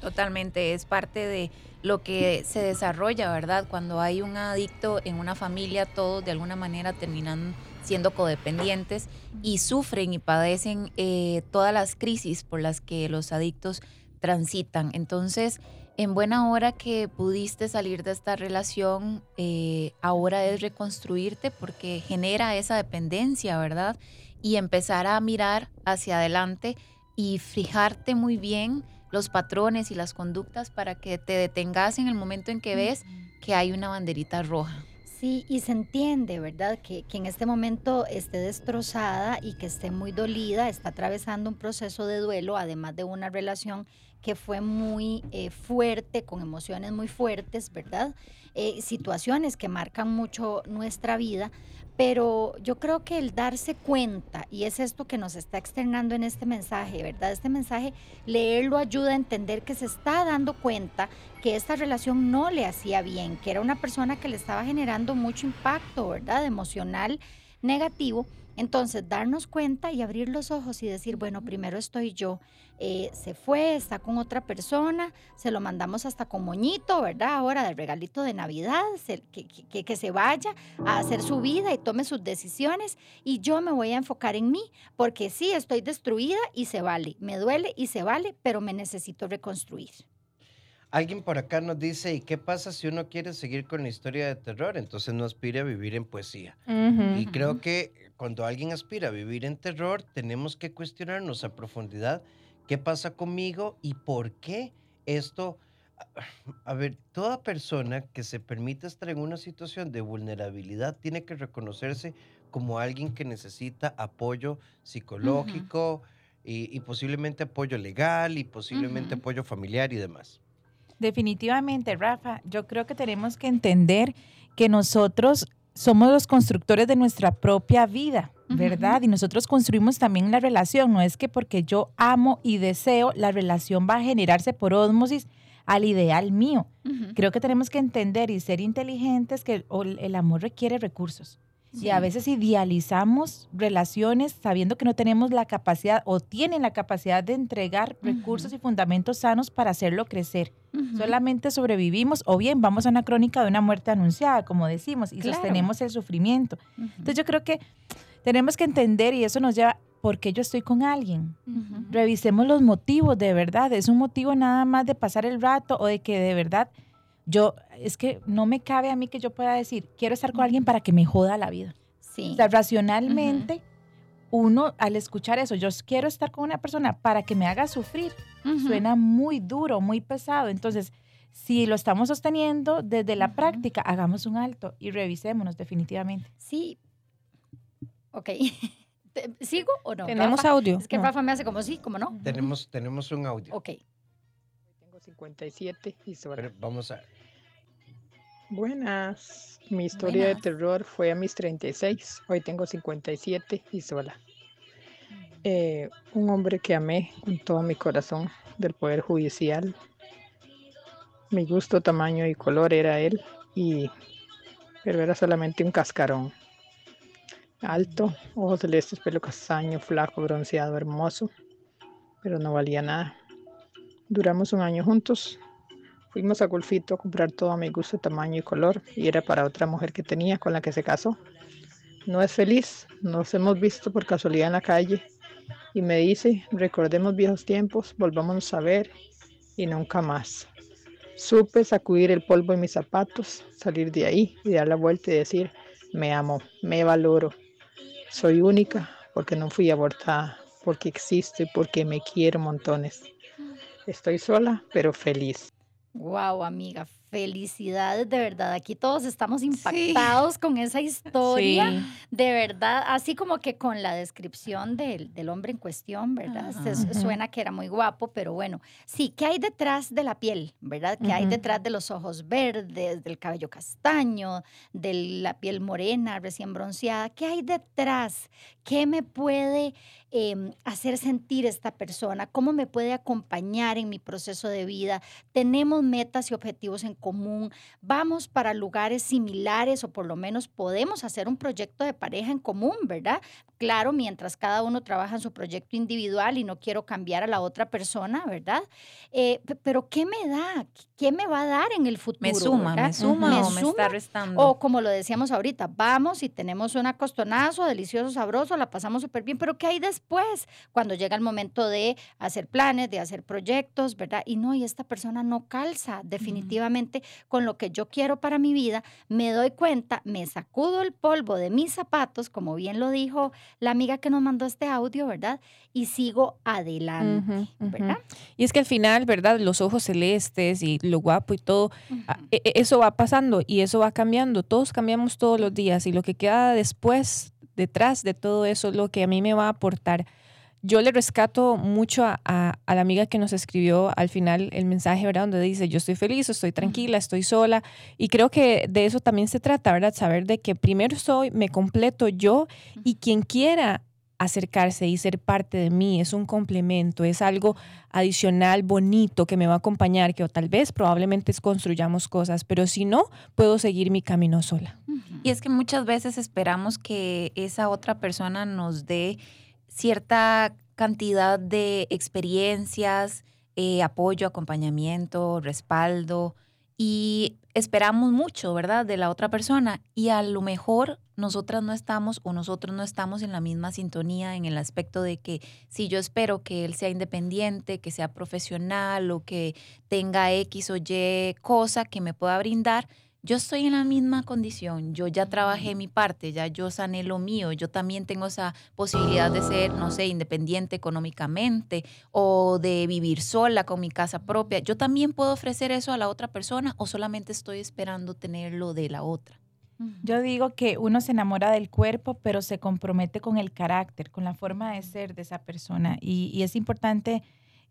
Totalmente, es parte de lo que se desarrolla, ¿verdad? Cuando hay un adicto en una familia, todos de alguna manera terminan siendo codependientes y sufren y padecen eh, todas las crisis por las que los adictos transitan. Entonces, en buena hora que pudiste salir de esta relación, eh, ahora es reconstruirte porque genera esa dependencia, ¿verdad? Y empezar a mirar hacia adelante y fijarte muy bien los patrones y las conductas para que te detengas en el momento en que ves que hay una banderita roja. Sí, y se entiende, ¿verdad? Que, que en este momento esté destrozada y que esté muy dolida, está atravesando un proceso de duelo, además de una relación que fue muy eh, fuerte, con emociones muy fuertes, ¿verdad? Eh, situaciones que marcan mucho nuestra vida, pero yo creo que el darse cuenta, y es esto que nos está externando en este mensaje, ¿verdad? Este mensaje, leerlo ayuda a entender que se está dando cuenta que esta relación no le hacía bien, que era una persona que le estaba generando mucho impacto, ¿verdad? Emocional negativo. Entonces, darnos cuenta y abrir los ojos y decir, bueno, primero estoy yo. Eh, se fue, está con otra persona, se lo mandamos hasta con moñito, ¿verdad? Ahora de regalito de Navidad, se- que, que- que se vaya a hacer su vida y tome sus decisiones y yo me voy a enfocar en mí, porque sí, estoy destruida y se vale, me duele y se vale, pero me necesito reconstruir. Alguien por acá nos dice, ¿y qué pasa si uno quiere seguir con la historia de terror? Entonces no aspire a vivir en poesía. Y creo que cuando alguien aspira a vivir en terror, tenemos que cuestionarnos a profundidad qué pasa conmigo y por qué esto... A ver, toda persona que se permite estar en una situación de vulnerabilidad tiene que reconocerse como alguien que necesita apoyo psicológico y, y posiblemente apoyo legal y posiblemente apoyo familiar y demás. Definitivamente, Rafa, yo creo que tenemos que entender que nosotros somos los constructores de nuestra propia vida, ¿verdad? Y nosotros construimos también la relación. No es que porque yo amo y deseo, la relación va a generarse por ósmosis al ideal mío. Creo que tenemos que entender y ser inteligentes que el amor requiere recursos. Y a veces idealizamos relaciones sabiendo que no tenemos la capacidad o tienen la capacidad de entregar recursos y fundamentos sanos para hacerlo crecer. Solamente sobrevivimos o bien vamos a una crónica de una muerte anunciada, como decimos, y Claro. sostenemos el sufrimiento. Entonces yo creo que tenemos que entender y eso nos lleva, ¿por qué yo estoy con alguien? Revisemos los motivos de verdad. ¿Es un motivo nada más de pasar el rato o de que de verdad yo, es que no me cabe a mí que yo pueda decir, quiero estar con alguien para que me joda la vida? Sí. O sea, racionalmente, uno al escuchar eso, yo quiero estar con una persona para que me haga sufrir, suena muy duro, muy pesado. Entonces, si lo estamos sosteniendo desde la práctica, hagamos un alto y revisémonos definitivamente. Sí. Ok. ¿Sigo o no? Tenemos Rafa? audio. Es que No. Rafa me hace como sí, como no. Tenemos, tenemos un audio. Ok. Tengo 57 y sola. Pero vamos a... Buenas. Mi historia de terror fue a mis 36. Hoy tengo 57 y sola. Eh, un hombre que amé con todo mi corazón del Poder Judicial. Mi gusto, tamaño y color era él, y, pero era solamente un cascarón. Alto, ojos celestes, pelo castaño, flaco, bronceado, hermoso, pero no valía nada. Duramos un año juntos. Fuimos a Golfito a comprar todo a mi gusto, tamaño y color, y era para otra mujer que tenía con la que se casó. No es feliz, nos hemos visto por casualidad en la calle y me dice, recordemos viejos tiempos, volvámonos a ver y nunca más. Supe sacudir el polvo en mis zapatos, salir de ahí y dar la vuelta y decir, me amo, me valoro, soy única porque no fui abortada, porque existo y porque me quiero montones. Estoy sola, pero feliz. Wow, amiga, felicidades de verdad. Aquí todos estamos impactados con esa historia. Sí. De verdad, así como que con la descripción del, del hombre en cuestión, ¿verdad? Se- Ajá. Suena que era muy guapo, pero bueno, sí, ¿qué hay detrás de la piel, verdad? ¿Qué hay detrás de los ojos verdes, del cabello castaño, de la piel morena, recién bronceada? ¿Qué hay detrás? ¿Qué me puede em, hacer sentir esta persona? ¿Cómo me puede acompañar en mi proceso de vida? Tenemos metas y objetivos en común, vamos para lugares similares o por lo menos podemos hacer un proyecto de pareja en común, ¿verdad? Claro, mientras cada uno trabaja en su proyecto individual y no quiero cambiar a la otra persona, ¿verdad? Eh, pe- pero ¿qué me da? ¿Qué me va a dar en el futuro? ¿Me suma, verdad? me suma ¿Me o me está restando? O como lo decíamos ahorita, vamos y tenemos un acostonazo delicioso, sabroso, la pasamos súper bien, pero ¿qué hay después? Cuando llega el momento de hacer planes, de hacer proyectos, ¿verdad? Y no, y esta persona no calza definitivamente con lo que yo quiero para mi vida, me doy cuenta, me sacudo el polvo de mis zapatos, como bien lo dijo la amiga que nos mandó este audio, ¿verdad? Y sigo adelante. ¿verdad? Y es que al final, ¿verdad? Los ojos celestes y lo guapo y todo, e- e- eso va pasando y eso va cambiando. Todos cambiamos todos los días y lo que queda después, detrás de todo eso, es lo que a mí me va a aportar. Yo le rescato mucho a, a- a la amiga que nos escribió al final el mensaje, ¿verdad? Donde dice, yo estoy feliz, estoy tranquila, estoy sola. Y creo que de eso también se trata, ¿verdad? Saber de que primero soy, me completo yo y quien quiera acercarse y ser parte de mí es un complemento, es algo adicional, bonito, que me va a acompañar, que o tal vez probablemente construyamos cosas, pero si no, puedo seguir mi camino sola. Y es que muchas veces esperamos que esa otra persona nos dé cierta cantidad de experiencias, eh, apoyo, acompañamiento, respaldo y esperamos mucho, ¿verdad? De la otra persona y a lo mejor nosotras no estamos o nosotros no estamos en la misma sintonía en el aspecto de que si yo espero que él sea independiente, que sea profesional o que tenga X o Y cosa que me pueda brindar, yo estoy en la misma condición, yo ya trabajé mi parte, ya yo sané lo mío, yo también tengo esa posibilidad de ser, no sé, independiente económicamente o de vivir sola con mi casa propia. Yo también puedo ofrecer eso a la otra persona o solamente estoy esperando tenerlo de la otra. Yo digo que uno se enamora del cuerpo, pero se compromete con el carácter, con la forma de ser de esa persona. Y, y es importante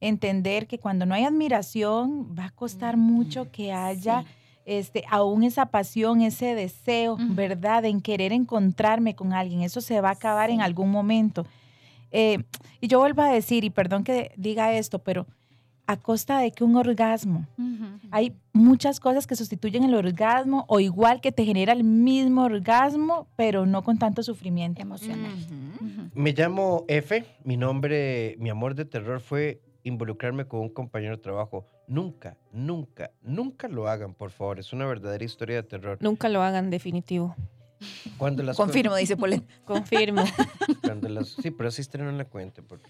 entender que cuando no hay admiración, va a costar mucho que haya Sí. Este, aún esa pasión, ese deseo. ¿verdad? En querer encontrarme con alguien. Eso se va a acabar en algún momento. Eh, y yo vuelvo a decir, y perdón que diga esto, pero a costa de que un orgasmo, hay muchas cosas que sustituyen el orgasmo o igual que te genera el mismo orgasmo, pero no con tanto sufrimiento. emocional. Me llamo F. Mi nombre, mi amor de terror fue involucrarme con un compañero de trabajo. Nunca, nunca, nunca lo hagan, por favor. Es una verdadera historia de terror. Nunca lo hagan definitivo. Cuando las co- Confirmo, dice Polen. Confirmo. Cuando las, sí, pero historia no la cuente. porque.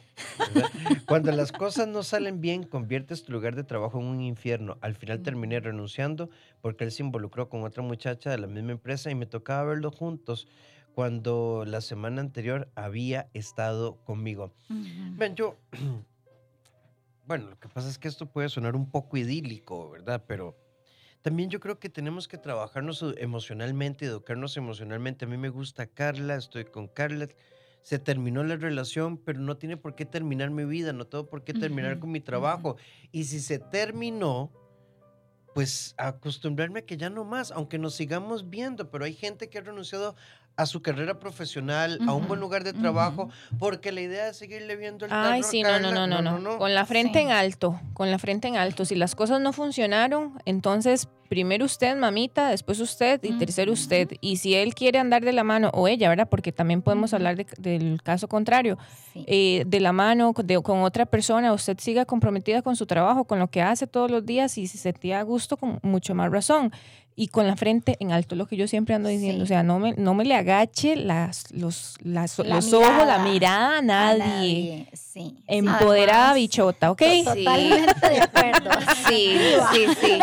Cuando las cosas no salen bien, conviertes tu lugar de trabajo en un infierno. Al final terminé renunciando porque él se involucró con otra muchacha de la misma empresa y me tocaba verlos juntos cuando la semana anterior había estado conmigo. Ven, yo. Bueno, lo que pasa es que esto puede sonar un poco idílico, ¿verdad? Pero también yo creo que tenemos que trabajarnos e- emocionalmente, educarnos emocionalmente. A mí me gusta Carla, estoy con Carla. Se terminó la relación, pero no tiene por qué terminar mi vida, no tengo por qué terminar Ujú, con mi trabajo. Y si se terminó, pues acostumbrarme a que ya no más, aunque nos sigamos viendo, pero hay gente que ha renunciado a su carrera profesional, a un buen lugar de trabajo, porque la idea es seguirle viendo el Ay, sí, no, no, Carla. no, no, no. Con la frente Sí. en alto, con la frente en alto. Si las cosas no funcionaron, entonces primero usted, mamita, después usted y tercero usted. Y si él quiere andar de la mano, o ella, ¿verdad? Porque también podemos hablar de- del caso contrario, Sí. eh, de la mano con- de- con otra persona, usted siga comprometida con su trabajo, con lo que hace todos los días y si se sentía a gusto, con mucho más razón. Y con la frente en alto, lo que yo siempre ando diciendo. Sí. O sea, no me, no me le agache las, los, las- La los ojos, la mirada a A nadie. Sí. Empoderada Además, bichota, ¿ok? Sí. Totalmente de acuerdo. Sí, sí, sí.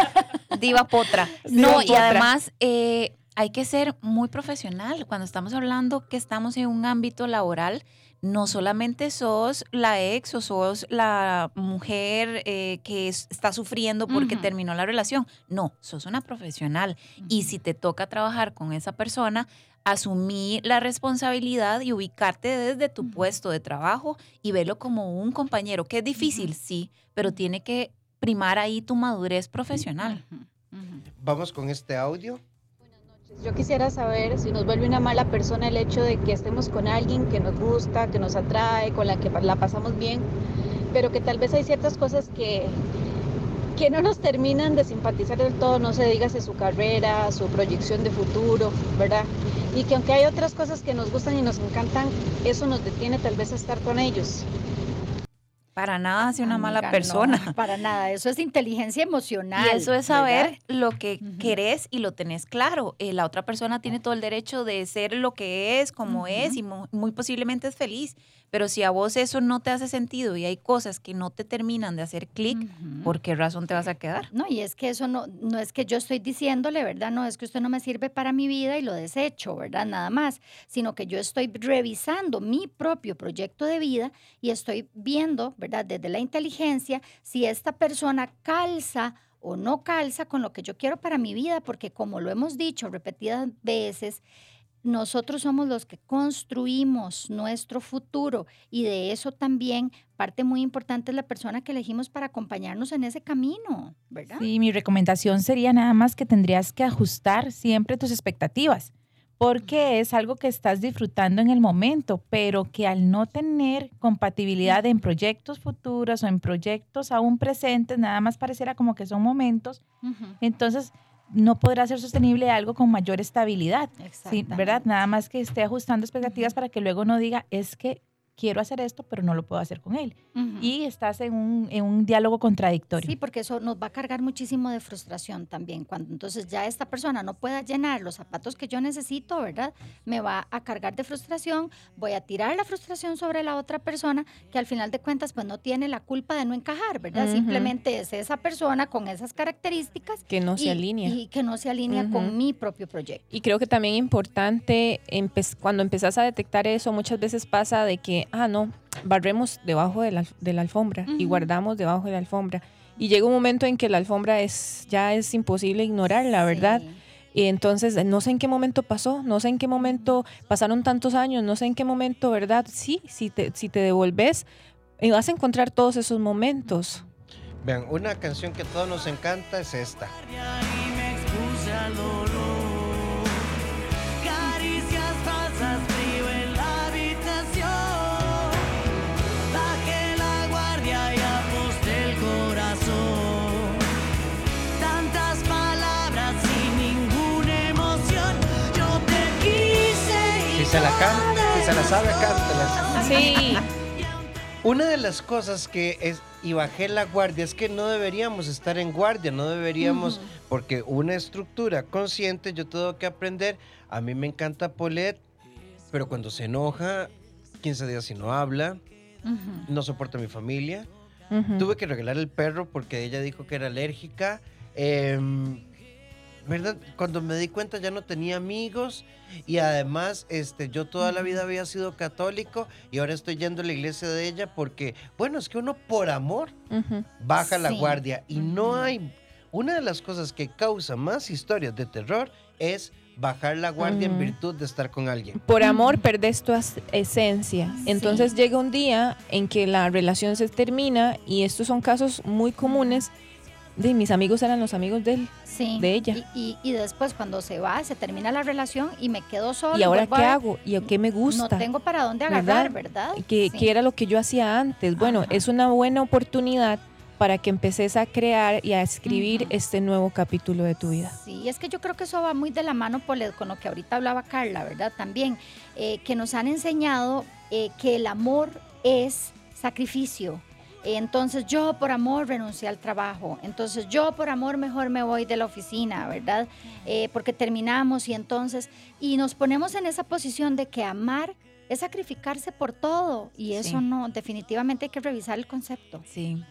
Diva potra. No, y además eh, hay que ser muy profesional. Cuando estamos hablando que estamos en un ámbito laboral, no solamente sos la ex o sos la mujer eh, que es- está sufriendo porque terminó la relación. No, sos una profesional. Y si te toca trabajar con esa persona, asumir la responsabilidad y ubicarte desde tu puesto de trabajo y verlo como un compañero, que es difícil, sí, pero tiene que primar ahí tu madurez profesional. Vamos con este audio. Yo quisiera saber si nos vuelve una mala persona el hecho de que estemos con alguien que nos gusta, que nos atrae, con la que la pasamos bien, pero que tal vez hay ciertas cosas que, que no nos terminan de simpatizar del todo, no se dígase su carrera, su proyección de futuro, ¿verdad? Y que aunque hay otras cosas que nos gustan y nos encantan, eso nos detiene tal vez a estar con ellos. Para nada hace una mala persona. no, para nada. Eso es inteligencia emocional. Y eso es saber ¿verdad? lo que Ujú. querés y lo tenés claro. Eh, la otra persona tiene todo el derecho de ser lo que es, como es, y mu- muy posiblemente es feliz. Pero si a vos eso no te hace sentido y hay cosas que no te terminan de hacer clic. ¿por qué razón te vas a quedar? No, y es que eso no, no es que yo estoy diciéndole, ¿verdad? No es que usted no me sirve para mi vida y lo desecho, ¿verdad? Nada más, sino que yo estoy revisando mi propio proyecto de vida y estoy viendo, Desde la inteligencia, si esta persona calza o no calza con lo que yo quiero para mi vida, porque como lo hemos dicho repetidas veces, nosotros somos los que construimos nuestro futuro y de eso también parte muy importante es la persona que elegimos para acompañarnos en ese camino. Sí, mi recomendación sería nada más que tendrías que ajustar siempre tus expectativas, porque es algo que estás disfrutando en el momento, pero que al no tener compatibilidad en proyectos futuros o en proyectos aún presentes, nada más pareciera como que son momentos, entonces no podrá ser sostenible algo con mayor estabilidad. Sí, ¿verdad? Nada más que esté ajustando expectativas para que luego no diga, es que quiero hacer esto, pero no lo puedo hacer con él. Ujú. Y estás en un, en un diálogo contradictorio. Sí, porque eso nos va a cargar muchísimo de frustración también. Cuando entonces ya esta persona no pueda llenar los zapatos que yo necesito, ¿verdad? Me va a cargar de frustración, voy a tirar la frustración sobre la otra persona que al final de cuentas pues no tiene la culpa de no encajar, ¿verdad? Ujú. Simplemente es esa persona con esas características Que no se y, alinea. y que no se alinea Ujú. con mi propio proyecto. Y creo que también importante, empe- cuando empezás a detectar eso, muchas veces pasa de que, ah, no, barremos debajo de la, de la alfombra y guardamos debajo de la alfombra. Y llega un momento en que la alfombra es ya es imposible ignorarla, ¿verdad? Sí. Y entonces no sé en qué momento pasó, no sé en qué momento pasaron tantos años, no sé en qué momento, ¿verdad? Sí, si te, si te devolves, eh, vas a encontrar todos esos momentos. Vean, una canción que a todos nos encanta es esta. y me expuse se la canta, si se la sabe, cántela. Sí. Una de las cosas que es, y bajé la guardia, es que no deberíamos estar en guardia, no deberíamos, porque una estructura consciente, yo tengo que aprender, a mí me encanta Paulette, pero cuando se enoja, 15 días y no habla, no soporta a mi familia, tuve que regalar el perro porque ella dijo que era alérgica, em, ¿verdad? Cuando me di cuenta ya no tenía amigos y además este, yo toda la vida había sido católico y ahora estoy yendo a la iglesia de ella porque, bueno, es que uno por amor baja la guardia y no hay... Una de las cosas que causa más historias de terror es bajar la guardia en virtud de estar con alguien. Por amor perdés tu esencia. Sí. Entonces llega un día en que la relación se termina y estos son casos muy comunes de mis amigos eran los amigos de él. Sí. de ella. Y, y- y después cuando se va, se termina la relación y me quedo sola. ¿Y ahora qué a hago? ¿Y qué me gusta? No tengo para dónde agarrar, ¿verdad? Que, Sí. que era lo que yo hacía antes. Bueno, Ajá. es una buena oportunidad para que empeces a crear y a escribir este nuevo capítulo de tu vida. Sí, es que yo creo que eso va muy de la mano con lo que ahorita hablaba Carla, ¿verdad? También, eh, que nos han enseñado eh, que el amor es sacrificio, Entonces yo por amor renuncié al trabajo, entonces yo por amor mejor me voy de la oficina, ¿verdad? Eh, porque terminamos y entonces, y nos ponemos en esa posición de que amar es sacrificarse por todo y eso Sí. no, definitivamente hay que revisar el concepto. Sí.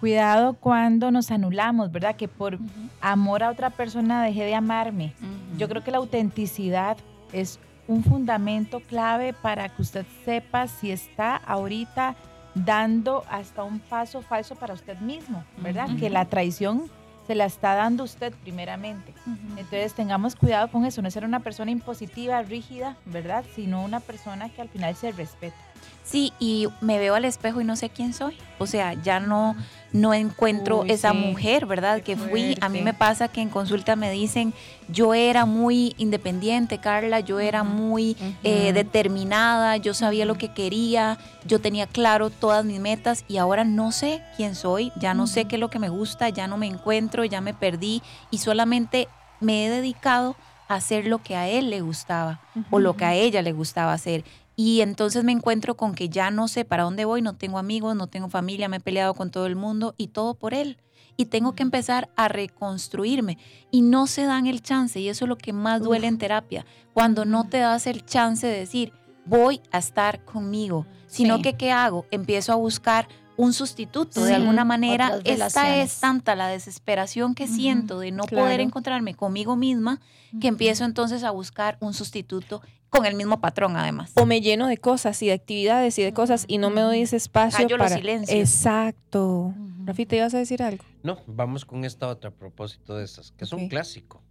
Cuidado cuando nos anulamos, ¿verdad? Que por amor a otra persona dejé de amarme. Yo creo que la autenticidad es un fundamento clave para que usted sepa si está ahorita dando hasta un paso falso para usted mismo, ¿verdad? Que la traición se la está dando usted primeramente. Entonces tengamos cuidado con eso, no ser una persona impositiva, rígida, ¿verdad? Sino una persona que al final se respeta. Sí, y me veo al espejo y no sé quién soy. O sea, ya no, no encuentro Uy, esa sí. mujer, ¿verdad? Que fui. A mí me pasa que en consulta me dicen, yo era muy independiente, Carla, yo era muy eh, determinada, yo sabía lo que quería, yo tenía claro todas mis metas y ahora no sé quién soy, ya no sé qué es lo que me gusta, ya no me encuentro, ya me perdí y solamente me he dedicado a hacer lo que a él le gustaba o lo que a ella le gustaba hacer. Y entonces me encuentro con que ya no sé para dónde voy, no tengo amigos, no tengo familia, me he peleado con todo el mundo y todo por él. Y tengo que empezar a reconstruirme. Y no se dan el chance, y eso es lo que más duele en terapia, cuando no te das el chance de decir, voy a estar conmigo, sino Sí. que ¿qué hago? Empiezo a buscar un sustituto. Sí, De alguna manera, esta es tanta la desesperación que siento de no claro. poder encontrarme conmigo misma, que empiezo entonces a buscar un sustituto con el mismo patrón además. O me lleno de cosas y de actividades y de cosas y no me doy ese espacio Callo los para... silencios. Exacto. Rafita, ¿ibas a decir algo? No, vamos con esta otra a propósito de estas, que es un clásico.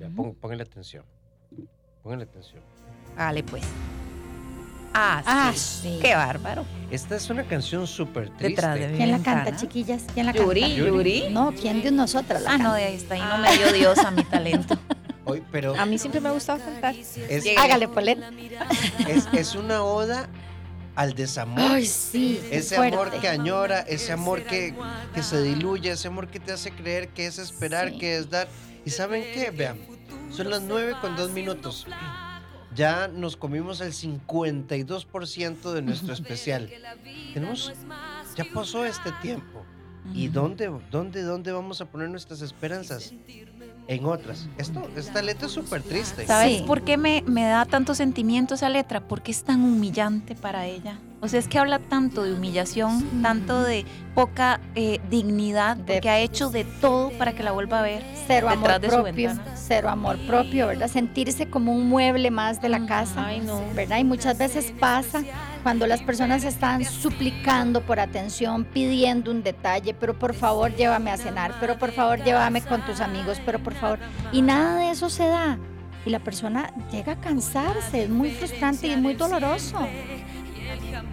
Ya, pon- pónganle atención. Pónganle atención. Dale pues. Ah, Ah, sí. sí. Qué bárbaro. Esta es una canción súper triste. Detrás de mi ¿Quién la canta, chiquillas? ¿Quién la Yuri, canta? Yuri. No, ¿quién de nosotras la Ah, no, de ahí está. Ahí no me dio Dios a mi talento. Hoy, pero A mí siempre me ha gustado cantar. es, Hágale, Polet. es, es una oda al desamor. Ay, sí. Ese amor que añora, ese amor que, que se diluye, ese amor que te hace creer que es esperar, Sí. que es dar. ¿Y saben qué? Vean, son las 9 con 2 minutos. Ya nos comimos el 52% de nuestro especial. Tenemos, ya pasó este tiempo. ¿Y dónde, dónde, dónde vamos a poner nuestras esperanzas? En otras. Esto, esta letra es súper triste. ¿Sabes Sí. por qué me, me da tanto sentimiento esa letra? Porque es tan humillante para ella. O sea, es que habla tanto de humillación, tanto de poca eh, dignidad, De- porque ha hecho de todo para que la vuelva a ver. Cero detrás amor de su propio, ventana. cero amor propio, ¿verdad? Sentirse como un mueble más de la casa, Ay, no. ¿verdad? Y muchas veces pasa cuando las personas están suplicando por atención, pidiendo un detalle, pero por favor llévame a cenar, pero por favor llévame con tus amigos, pero por favor. Y nada de eso se da. Y la persona llega a cansarse, es muy frustrante y es muy doloroso.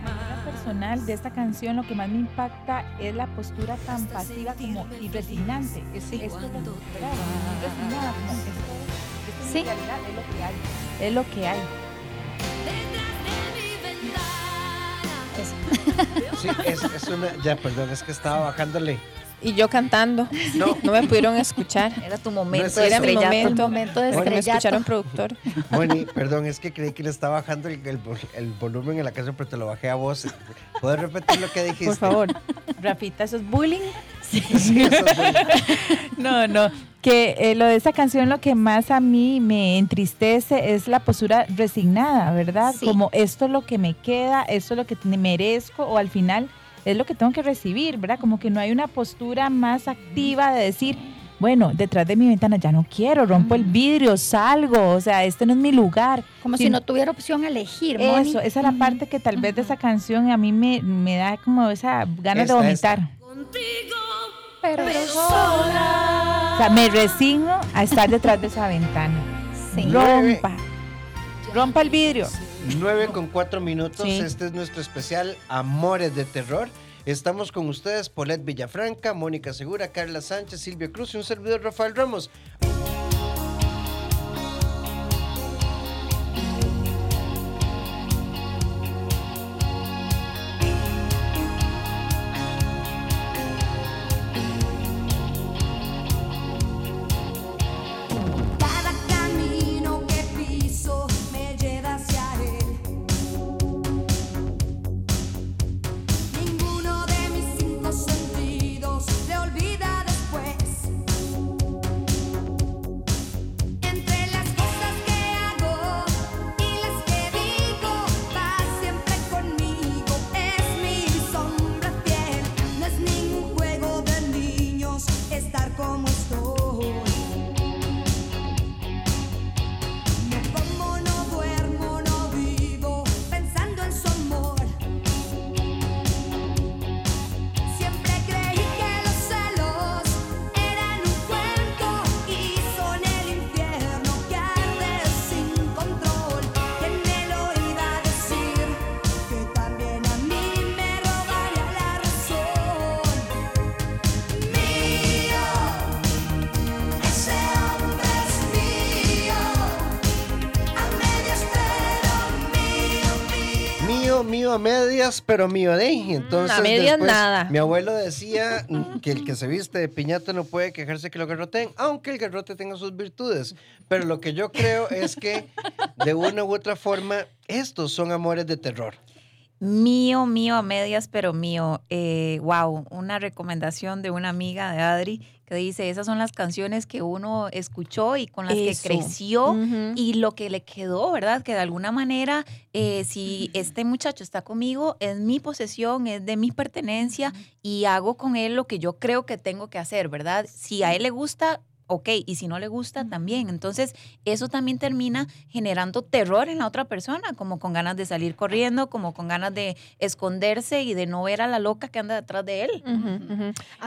Manera personal de esta canción lo que más me impacta es la postura tan pasiva como y resignante. Es, Sí. realidad es lo que hay. Es lo que hay. Eso. Sí, es, es una. Ya, perdón, es que estaba bajándole. Y yo cantando. No, No me pudieron escuchar. Era tu momento es. Era mi momento. momento de Porque me escucharon productor. Moni, perdón, es que creí que le estaba bajando el, el vol- el volumen en la casa, pero te lo bajé a voz. ¿Puedes repetir lo que dijiste? Por favor. Rafita, ¿eso es bullying? Sí, eso es bueno. No, no. Que eh, lo de esa canción lo que más a mí me entristece es la postura resignada, ¿verdad? Sí. Como esto es lo que me queda, esto es lo que merezco o al final es lo que tengo que recibir, ¿verdad? Como que no hay una postura más activa de decir, bueno, detrás de mi ventana ya no quiero, rompo el vidrio, salgo, o sea, este no es mi lugar. Como si no tuviera opción a elegir, Moni. Eso, esa es la parte que tal vez de esa canción a mí me, me da como esa ganas de Esta, vomitar. Pero, O sea, me resigno a estar detrás de esa ventana. Sí. Rompa. Rompa el vidrio. 9 con 4 minutos. Sí. Este es nuestro especial Amores de Terror. Estamos con ustedes, Polet Villafranca, Mónica Segura, Carla Sánchez, Silvia Cruz y un servidor Rafael Ramos. Medias, pero mío de ahí. Entonces, a medias después, nada. Mi abuelo decía mm, que el que se viste de piñata no puede quejarse que lo garroteen, aunque el garrote tenga sus virtudes. Pero lo que yo creo es que, de una u otra forma, estos son amores de terror. Mío, mío, a medias, pero mío. Eh, wow, una recomendación de una amiga de Adri dice, esas son las canciones que uno escuchó y con las Eso. que creció y lo que le quedó, ¿verdad? Que de alguna manera, eh, si este muchacho está conmigo, es mi posesión, es de mi pertenencia y hago con él lo que yo creo que tengo que hacer, ¿verdad? Si a él le gusta... Ok, y si no le gusta, también. Entonces, eso también termina generando terror en la otra persona, como con ganas de salir corriendo, como con ganas de esconderse y de no ver a la loca que anda detrás de él.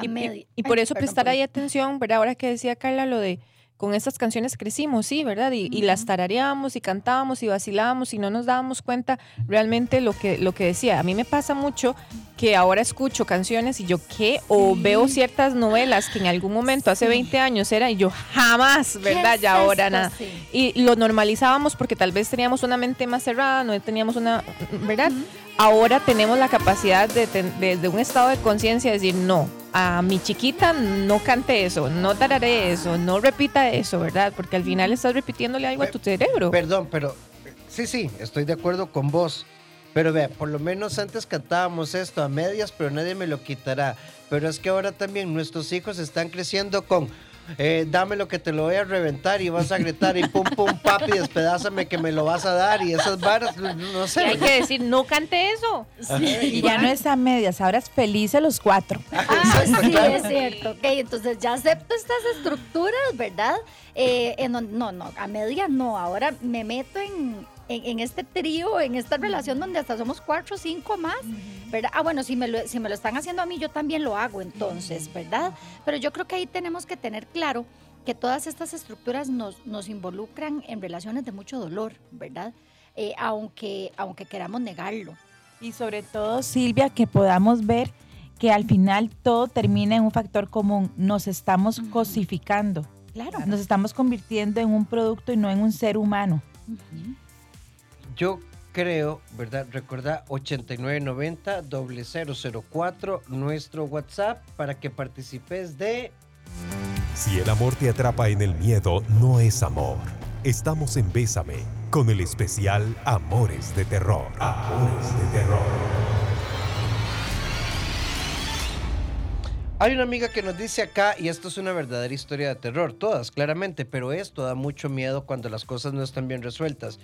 Y, y- medi- y por eso prestar ahí atención, ¿verdad? Ahora que decía Carla lo de con estas canciones crecimos, sí, ¿verdad? Y, y las tarareábamos y cantábamos y vacilábamos y no nos dábamos cuenta realmente lo que, lo que decía. A mí me pasa mucho que ahora escucho canciones y yo qué, o veo ciertas novelas que en algún momento, hace 20 años era, y yo jamás, ¿Qué ¿verdad? es Ya ahora nada. Sí. Y lo normalizábamos porque tal vez teníamos una mente más cerrada, no teníamos una, ¿verdad? Ahora tenemos la capacidad de, ten- desde un estado de conciencia, decir, no, a mi chiquita no cante eso, no tararé eso, no repita eso, ¿verdad? Porque al final estás repitiéndole algo a tu cerebro. Perdón, pero sí, sí, estoy de acuerdo con vos. Pero vea, por lo menos antes cantábamos esto a medias, pero nadie me lo quitará. Pero es que ahora también nuestros hijos están creciendo con eh, dame lo que te lo voy a reventar y vas a gritar y pum pum papi, despedázame que me lo vas a dar y esas varas, no, no Y sé. hay que decir, no cante eso. Y ya no es a medias, ahora es felices los cuatro. Ah, sí, es cierto. Ok, entonces ya acepto estas estructuras, ¿verdad? Eh, en don- no, no, a media no. Ahora me meto en, en, en este trío, en esta relación donde hasta somos cuatro o cinco más, ¿verdad? Ah, bueno, si me, lo, si me lo están haciendo a mí, yo también lo hago entonces, ¿verdad? Pero yo creo que ahí tenemos que tener claro que todas estas estructuras nos, nos involucran en relaciones de mucho dolor, ¿verdad? Eh, aunque, aunque queramos negarlo. Y sobre todo, Silvia, que podamos ver que al final todo termina en un factor común. Nos estamos cosificando. Claro. Nos estamos convirtiendo en un producto y no en un ser humano. Yo creo, ¿verdad? Recordá 8990 004 nuestro WhatsApp para que participes de Si el amor te atrapa en el miedo, no es amor. Estamos en Bésame con el especial Amores de Terror. Amores de Terror. Hay una amiga que nos dice acá, y esto es una verdadera historia de terror, todas claramente, pero esto da mucho miedo cuando las cosas no están bien resueltas.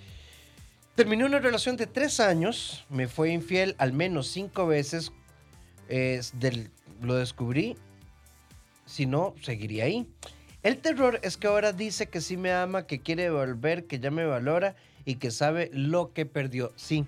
Terminé una relación de tres años, me fue infiel al menos cinco veces, es del- lo descubrí, si no, seguiría ahí. El terror es que ahora dice que sí me ama, que quiere volver, que ya me valora y que sabe lo que perdió. Sí,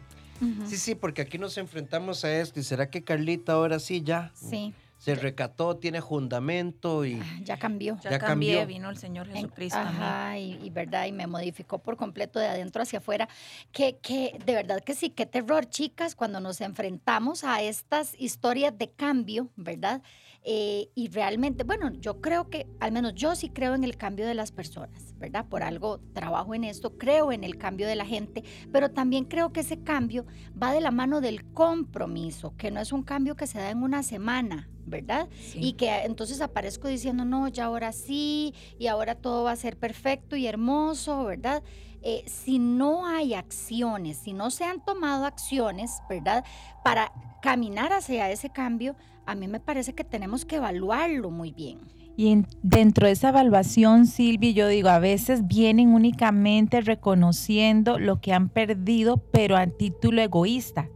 sí, sí, porque aquí nos enfrentamos a esto. ¿Y será que Carlita ahora sí ya Sí, se recató, tiene fundamento y ya cambió. Ya, Ya cambié, cambió. vino el Señor Jesucristo. Ajá, y, y verdad, y me modificó por completo de adentro hacia afuera. Que, que de verdad que sí, qué terror, chicas, cuando nos enfrentamos a estas historias de cambio, ¿verdad? Eh, y realmente, bueno, yo creo que, al menos yo sí creo en el cambio de las personas, ¿verdad? Por algo trabajo en esto, creo en el cambio de la gente, pero también creo que ese cambio va de la mano del compromiso, que no es un cambio que se da en una semana, ¿verdad? Sí. Y que entonces aparezco diciendo, no, ya ahora sí, y ahora todo va a ser perfecto y hermoso, ¿verdad? Eh, si no hay acciones, si no se han tomado acciones, ¿verdad? Para caminar hacia ese cambio, a mí me parece que tenemos que evaluarlo muy bien. Y en- dentro de esa evaluación, Silvia, yo digo, a veces vienen únicamente reconociendo lo que han perdido, pero a título egoísta.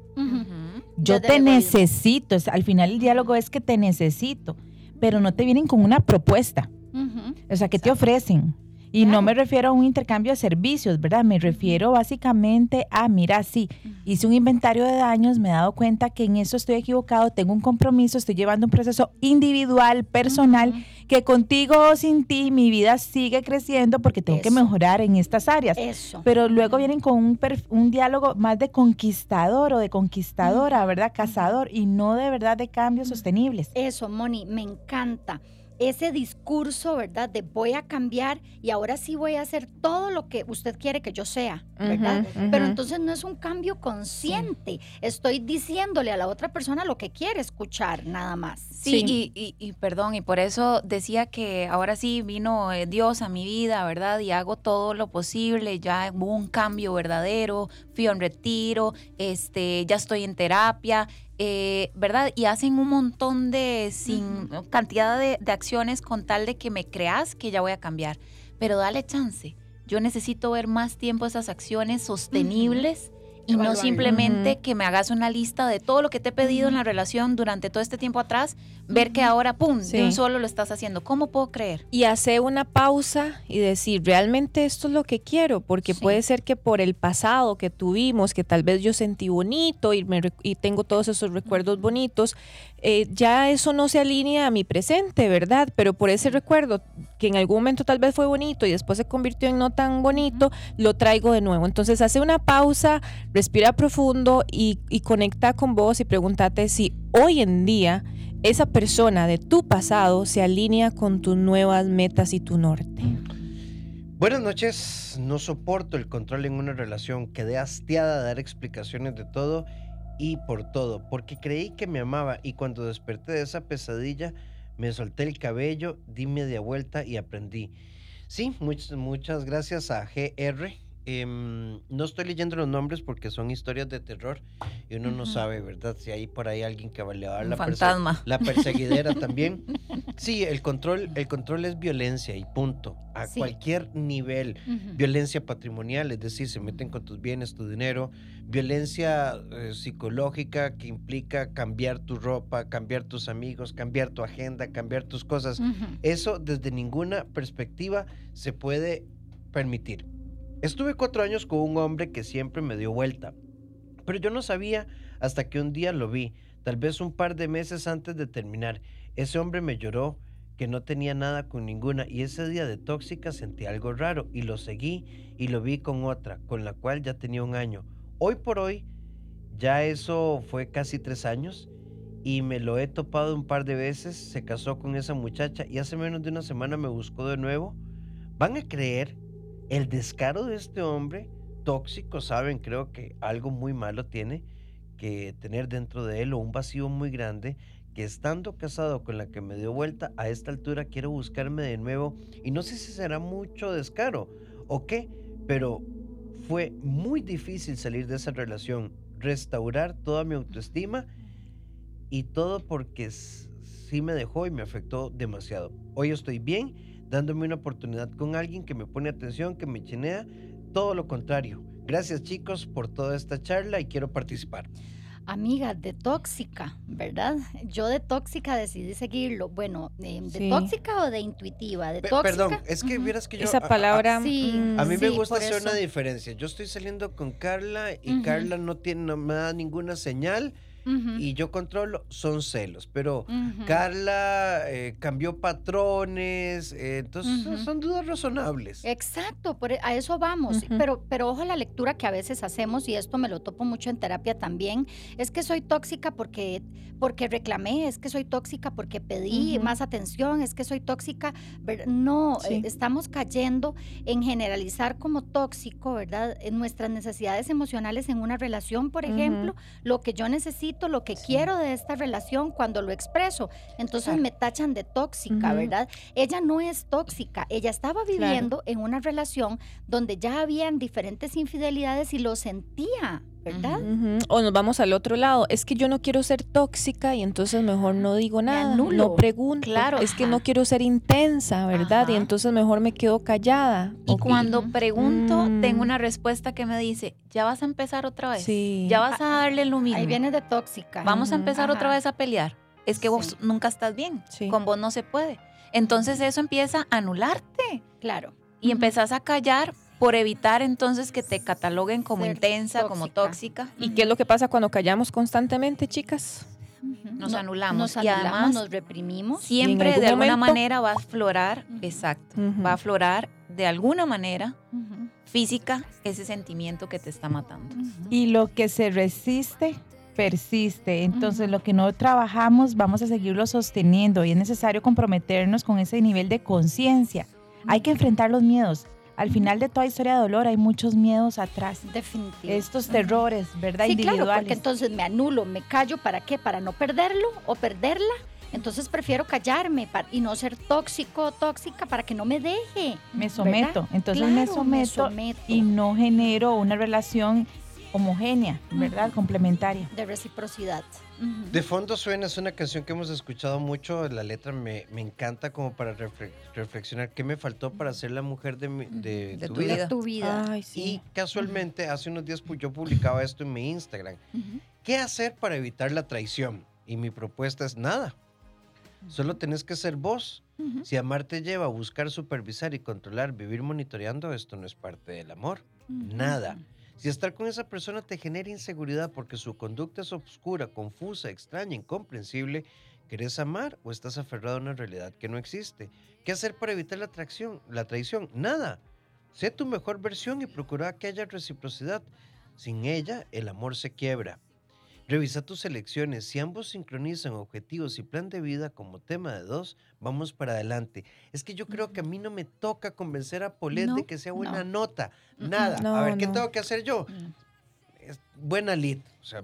Yo te necesito, es- al final el diálogo es que te necesito, pero no te vienen con una propuesta. O sea, ¿qué te ofrecen? Y no me refiero a un intercambio de servicios, ¿verdad? Me refiero básicamente a, mira, sí, hice un inventario de daños, me he dado cuenta que en eso estoy equivocado, tengo un compromiso, estoy llevando un proceso individual, personal, que contigo o sin ti mi vida sigue creciendo porque tengo que mejorar en estas áreas. Eso. Pero luego vienen con un, un diálogo más de conquistador o de conquistadora, ¿verdad? Cazador y no de verdad de cambios sostenibles. Eso, Moni, me encanta. Ese discurso, ¿verdad? De voy a cambiar y ahora sí voy a hacer todo lo que usted quiere que yo sea, ¿verdad? Pero entonces no es un cambio consciente. Estoy diciéndole a la otra persona lo que quiere escuchar, nada más. Sí, Y, y- y perdón, y por eso decía que ahora sí vino eh, Dios a mi vida, ¿verdad? Y hago todo lo posible, ya hubo un cambio verdadero, fui a un retiro, este, ya estoy en terapia, eh, ¿verdad? Y hacen un montón de, sin cantidad de, de acciones con tal de que me creas que ya voy a cambiar. Pero dale chance. Yo necesito ver más tiempo esas acciones sostenibles. Y no simplemente que me hagas una lista de todo lo que te he pedido en la relación durante todo este tiempo atrás, ver que ahora, pum, Sí. de un solo lo estás haciendo. ¿Cómo puedo creer? y hacer una pausa y decir, realmente esto es lo que quiero, porque Sí. puede ser que por el pasado que tuvimos, que tal vez yo sentí bonito y, me y tengo todos esos recuerdos bonitos, eh, ya eso no se alinea a mi presente, ¿verdad? Pero por ese recuerdo que en algún momento tal vez fue bonito y después se convirtió en no tan bonito, lo traigo de nuevo. Entonces hace una pausa, respira profundo y, y conecta con vos y pregúntate si hoy en día esa persona de tu pasado se alinea con tus nuevas metas y tu norte. Buenas noches. No soporto el control en una relación. Quedé hastiada de dar explicaciones de todo y por todo, porque creí que me amaba y cuando desperté de esa pesadilla me solté el cabello, di media vuelta y aprendí. Sí, muchas, muchas gracias a GR. Em, no estoy leyendo los nombres porque son historias de terror y uno no sabe, ¿verdad? Si hay por ahí alguien que va a llevar la, fantasma. la perseguidera también. Sí, el control, el control es violencia y punto. A Sí. cualquier nivel. Violencia patrimonial, es decir, se meten con tus bienes, tu dinero. Violencia eh, psicológica que implica cambiar tu ropa, cambiar tus amigos, cambiar tu agenda, cambiar tus cosas. Eso desde ninguna perspectiva se puede permitir. Estuve cuatro años con un hombre que siempre me dio vuelta, pero yo no sabía hasta que un día lo vi, tal vez un par de meses antes de terminar. Ese hombre me lloró que no tenía nada con ninguna y ese día de tóxica sentí algo raro y lo seguí y lo vi con otra, con la cual ya tenía un año. Hoy por hoy, ya eso fue casi tres años y me lo he topado un par de veces, se casó con esa muchacha y hace menos de una semana me buscó de nuevo. ¿Van a creer el descaro de este hombre tóxico? Saben, creo que algo muy malo tiene que tener dentro de él o un vacío muy grande que estando casado con la que me dio vuelta a esta altura quiero buscarme de nuevo y no sé si será mucho descaro o qué, pero fue muy difícil salir de esa relación, restaurar toda mi autoestima y todo porque sí me dejó y me afectó demasiado. Hoy estoy bien, dándome una oportunidad con alguien que me pone atención, que me chinea, todo lo contrario. Gracias chicos por toda esta charla y quiero participar. Amiga, de tóxica, ¿verdad? Yo de tóxica decidí seguirlo. Bueno, eh, ¿de Sí. tóxica o de intuitiva? De Pe- tóxica. Perdón, es que vieras que yo... Esa a- a- palabra... sí, mm, A mí me gusta hacer una diferencia. Yo estoy saliendo con Carla y. Carla no tiene no me da ninguna señal Y yo controlo, son celos. Pero. Carla eh, cambió patrones, eh, entonces son- dudas razonables. Exacto, por e- a eso vamos. Pero, pero ojo a la lectura que a veces hacemos, y esto me lo topo mucho en terapia también, es que soy tóxica porque, porque reclamé, es que soy tóxica porque pedí más atención, es que soy tóxica. No, Sí. eh, estamos cayendo en generalizar como tóxico, ¿verdad? En nuestras necesidades emocionales en una relación, por ejemplo, lo que yo necesito, lo que quiero de esta relación cuando lo expreso. Entonces Claro. me tachan de tóxica. ¿verdad? Ella no es tóxica, ella estaba Claro. viviendo en una relación donde ya habían diferentes infidelidades y lo sentía, ¿verdad? Ujú. O nos vamos al otro lado. Es que yo no quiero ser tóxica y entonces mejor no digo nada. No pregunto. Claro. Es que no quiero ser intensa, ¿verdad? Y entonces mejor me quedo callada. Y cuando pregunto, Mm. tengo una respuesta que me dice, ya vas a empezar otra vez. Sí. Ya vas a darle lo mismo. Ahí viene de tóxica. Vamos a empezar otra vez a pelear. Es que vos nunca estás bien. Sí. Con vos no se puede. Entonces eso empieza a anularte Claro. y Ujú. empezás a callar por evitar entonces que te cataloguen como Ser intensa, como tóxica. ¿Y qué es lo que pasa cuando callamos constantemente, chicas? Nos No- anulamos. Nos Y anulamos, además, nos reprimimos. Siempre de alguna momento- manera va a aflorar, exacto, va a aflorar de alguna manera física ese sentimiento que te está matando. Y lo que se resiste persiste. Entonces, lo que no trabajamos, vamos a seguirlo sosteniendo y es necesario comprometernos con ese nivel de conciencia. Hay que enfrentar los miedos. Al final de toda historia de dolor hay muchos miedos atrás. Definitivo. Estos terrores, ¿verdad? Sí, claro, Individuales. porque entonces me anulo, me callo, ¿para qué? Para no perderlo o perderla. Entonces prefiero callarme y no ser tóxico o tóxica para que no me deje. me someto. ¿verdad? Entonces me Claro, someto someto. y no genero una relación homogénea, ¿verdad? Complementaria. De reciprocidad. De fondo suena, es una canción que hemos escuchado mucho, la letra me, me encanta como para refle- reflexionar qué me faltó para ser la mujer de, mi- de, De tu, tu vida. vida. Tu vida. Ay, sí. Y casualmente hace unos días yo publicaba esto en mi Instagram. ¿Qué hacer para evitar la traición? Y mi propuesta es nada. Solo tenés que ser vos. Si amar te lleva a buscar, supervisar y controlar, vivir monitoreando, esto no es parte del amor. Nada. Si estar con esa persona te genera inseguridad porque su conducta es oscura, confusa, extraña, incomprensible, ¿querés amar o estás aferrado a una realidad que no existe? ¿Qué hacer para evitar la atracción, la traición? Nada. Sé tu mejor versión y procura que haya reciprocidad. Sin ella, el amor se quiebra. Revisa tus elecciones. Si ambos sincronizan objetivos y plan de vida como tema de dos, vamos para adelante. Es que yo creo que a mí no me toca convencer a Polet No, de que sea buena no. nota. Nada. No, a ver, ¿qué tengo que hacer yo? Es buena lead, o sea,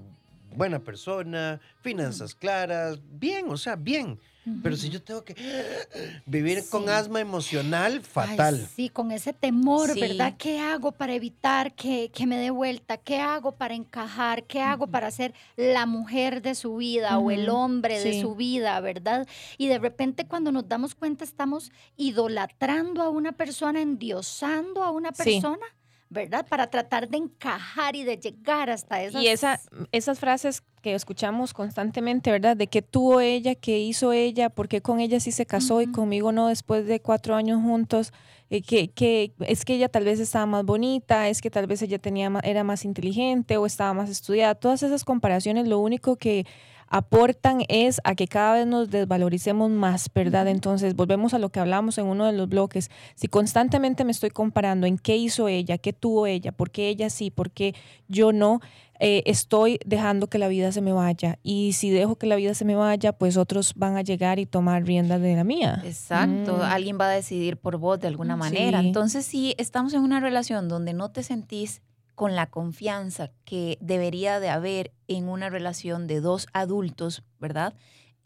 buena persona, finanzas claras, bien, o sea, bien. Pero si yo tengo que vivir con asma emocional, Ay, fatal. sí, con ese temor, Sí. ¿verdad? ¿Qué hago para evitar que, que me dé vuelta? ¿Qué hago para encajar? ¿Qué hago para ser la mujer de su vida o el hombre de su vida, ¿verdad? Y de repente cuando nos damos cuenta estamos idolatrando a una persona, endiosando a una Sí. persona, ¿verdad? Para tratar de encajar y de llegar hasta esas... Y esa, esas frases que escuchamos constantemente, ¿verdad? De qué tuvo ella, qué hizo ella, por qué con ella sí se casó y conmigo no después de cuatro años juntos, eh, que, que es que ella tal vez estaba más bonita, es que tal vez ella tenía era más inteligente o estaba más estudiada. Todas esas comparaciones lo único que aportan es a que cada vez nos desvaloricemos más, ¿verdad? Entonces, volvemos a lo que hablamos en uno de los bloques. Si constantemente me estoy comparando en qué hizo ella, qué tuvo ella, por qué ella sí, por qué yo no, eh, estoy dejando que la vida se me vaya. Y si dejo que la vida se me vaya, pues otros van a llegar y tomar rienda de la mía. Exacto, Mm. alguien va a decidir por vos de alguna Mm, manera. sí. Entonces, si estamos en una relación donde no te sentís con la confianza que debería de haber en una relación de dos adultos, ¿verdad?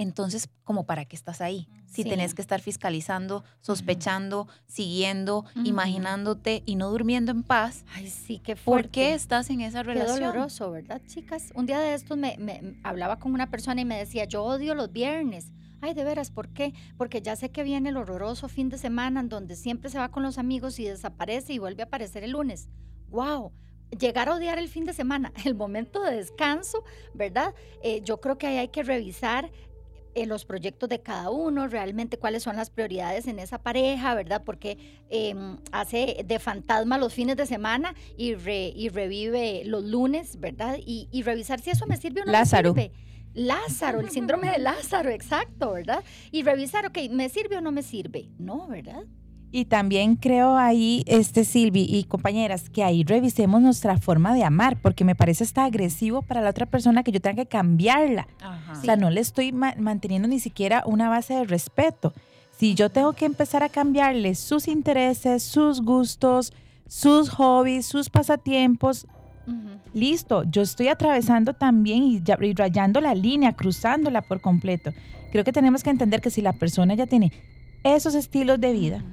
Entonces, ¿como para qué estás ahí? Si Sí. tenés que estar fiscalizando, sospechando, siguiendo, imaginándote y no durmiendo en paz, Ay, sí, qué fuerte. ¿por qué estás en esa Qué relación? doloroso, ¿verdad, chicas? Un día de estos me, me- me hablaba con una persona y me decía, yo odio los viernes. Ay, de veras, ¿por qué? Porque ya sé que viene el horroroso fin de semana en donde siempre se va con los amigos y desaparece y vuelve a aparecer el lunes. ¡Wow! Llegar a odiar el fin de semana, el momento de descanso, ¿verdad? Eh, yo creo que ahí hay que revisar eh, los proyectos de cada uno, realmente cuáles son las prioridades en esa pareja, ¿verdad? Porque em, hace de fantasma los fines de semana y, re- y revive los lunes, ¿verdad? Y, y revisar si eso me sirve o no Lázaro. me sirve. Lázaro, el síndrome de Lázaro, exacto, ¿verdad? Y revisar, ok, ¿me sirve o no me sirve? No, ¿verdad? Y también creo ahí, este Silvi y compañeras, que ahí revisemos nuestra forma de amar, porque me parece hasta agresivo para la otra persona que yo tenga que cambiarla. Ajá. O sea, no le estoy ma- manteniendo ni siquiera una base de respeto. Si yo tengo que empezar a cambiarle sus intereses, sus gustos, sus hobbies, sus pasatiempos, listo, yo estoy atravesando también y, y rayando la línea, cruzándola por completo. Creo que tenemos que entender que si la persona ya tiene esos estilos de vida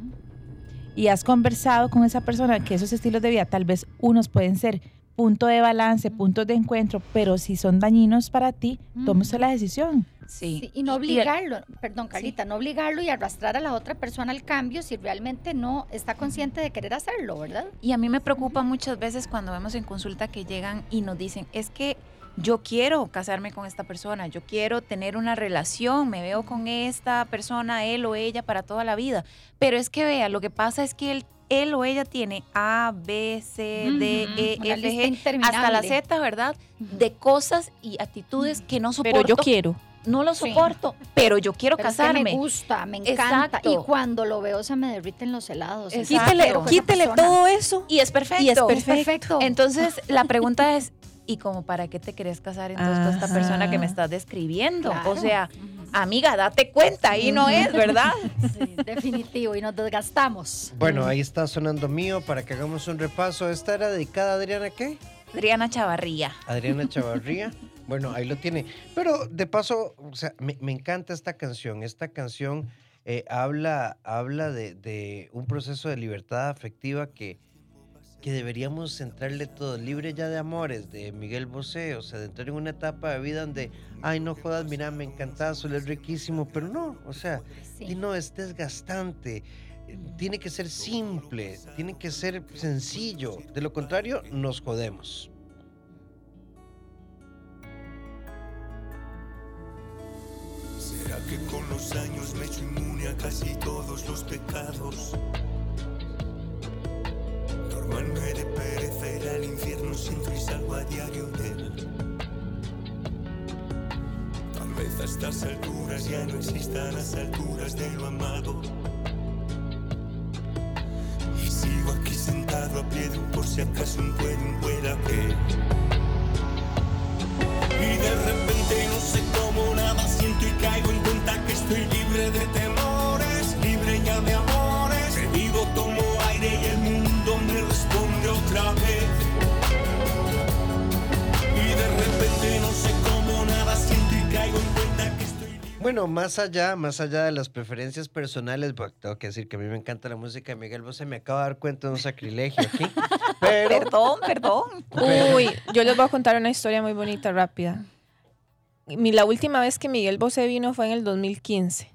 y has conversado con esa persona que esos estilos de vida tal vez unos pueden ser punto de balance, puntos de encuentro, pero si son dañinos para ti, tome usted la decisión. Sí. Sí, y no Y- y- obligarlo, perdón Carlita, no obligarlo y arrastrar a la otra persona al cambio si realmente no está consciente de querer hacerlo, ¿verdad? Y a mí me preocupa muchas veces cuando vemos en consulta que llegan y nos dicen, es que yo quiero casarme con esta persona, yo quiero tener una relación, me veo con esta persona, él o ella para toda la vida. Pero es que vea, lo que pasa es que él, él o ella tiene A, B, C, D, E, F, G, hasta la Z, ¿verdad? De cosas y actitudes que no soporto. Pero yo quiero. No lo Sí. soporto, pero yo quiero Pero es que casarme. me gusta, me encanta. Exacto. Y cuando lo veo se me derriten los helados. Exacto. Quítele, quítele todo eso. Y es perfecto. Y es perfecto. Entonces, la pregunta es, y como para qué te querés casar entonces con esta persona que me estás describiendo. O sea, amiga, date cuenta, ahí no es, ¿verdad? Sí, definitivo, y nos desgastamos. Bueno, ahí está sonando mío para que hagamos un repaso. ¿Esta era dedicada a Adriana qué? Adriana Chavarría. Adriana Chavarría. Bueno, ahí lo tiene. Pero de paso, o sea, me, me encanta esta canción. Esta canción eh, habla, habla de, de un proceso de libertad afectiva que, que deberíamos centrarle todo. Libre ya de amores, de Miguel Bosé. O sea, de entrar en una etapa de vida donde, ay, no jodas, mira, me encantaba, solo es riquísimo. Pero no, o sea, Sí. y no, es desgastante. Tiene que ser simple, tiene que ser sencillo. De lo contrario, nos jodemos. ¿Será que con los años me he hecho inmune a casi todos los pecados? Normal me de perecer al infierno si entro y salgo a diario de él. Tal vez a estas alturas ya no existan las alturas de lo amado. Y sigo aquí sentado a pie de un por si acaso un puede, un pueda que. Y de repente no sé cómo nada siento y caigo en cuenta que estoy libre de temores, Bueno, más allá, más allá de las preferencias personales, tengo que decir que a mí me encanta la música de Miguel Bosé, me acabo de dar cuenta de un sacrilegio aquí. Pero, Perdón, perdón. Uy, yo les voy a contar una historia muy bonita, rápida. Mi, la última vez que Miguel Bosé vino fue en el 2015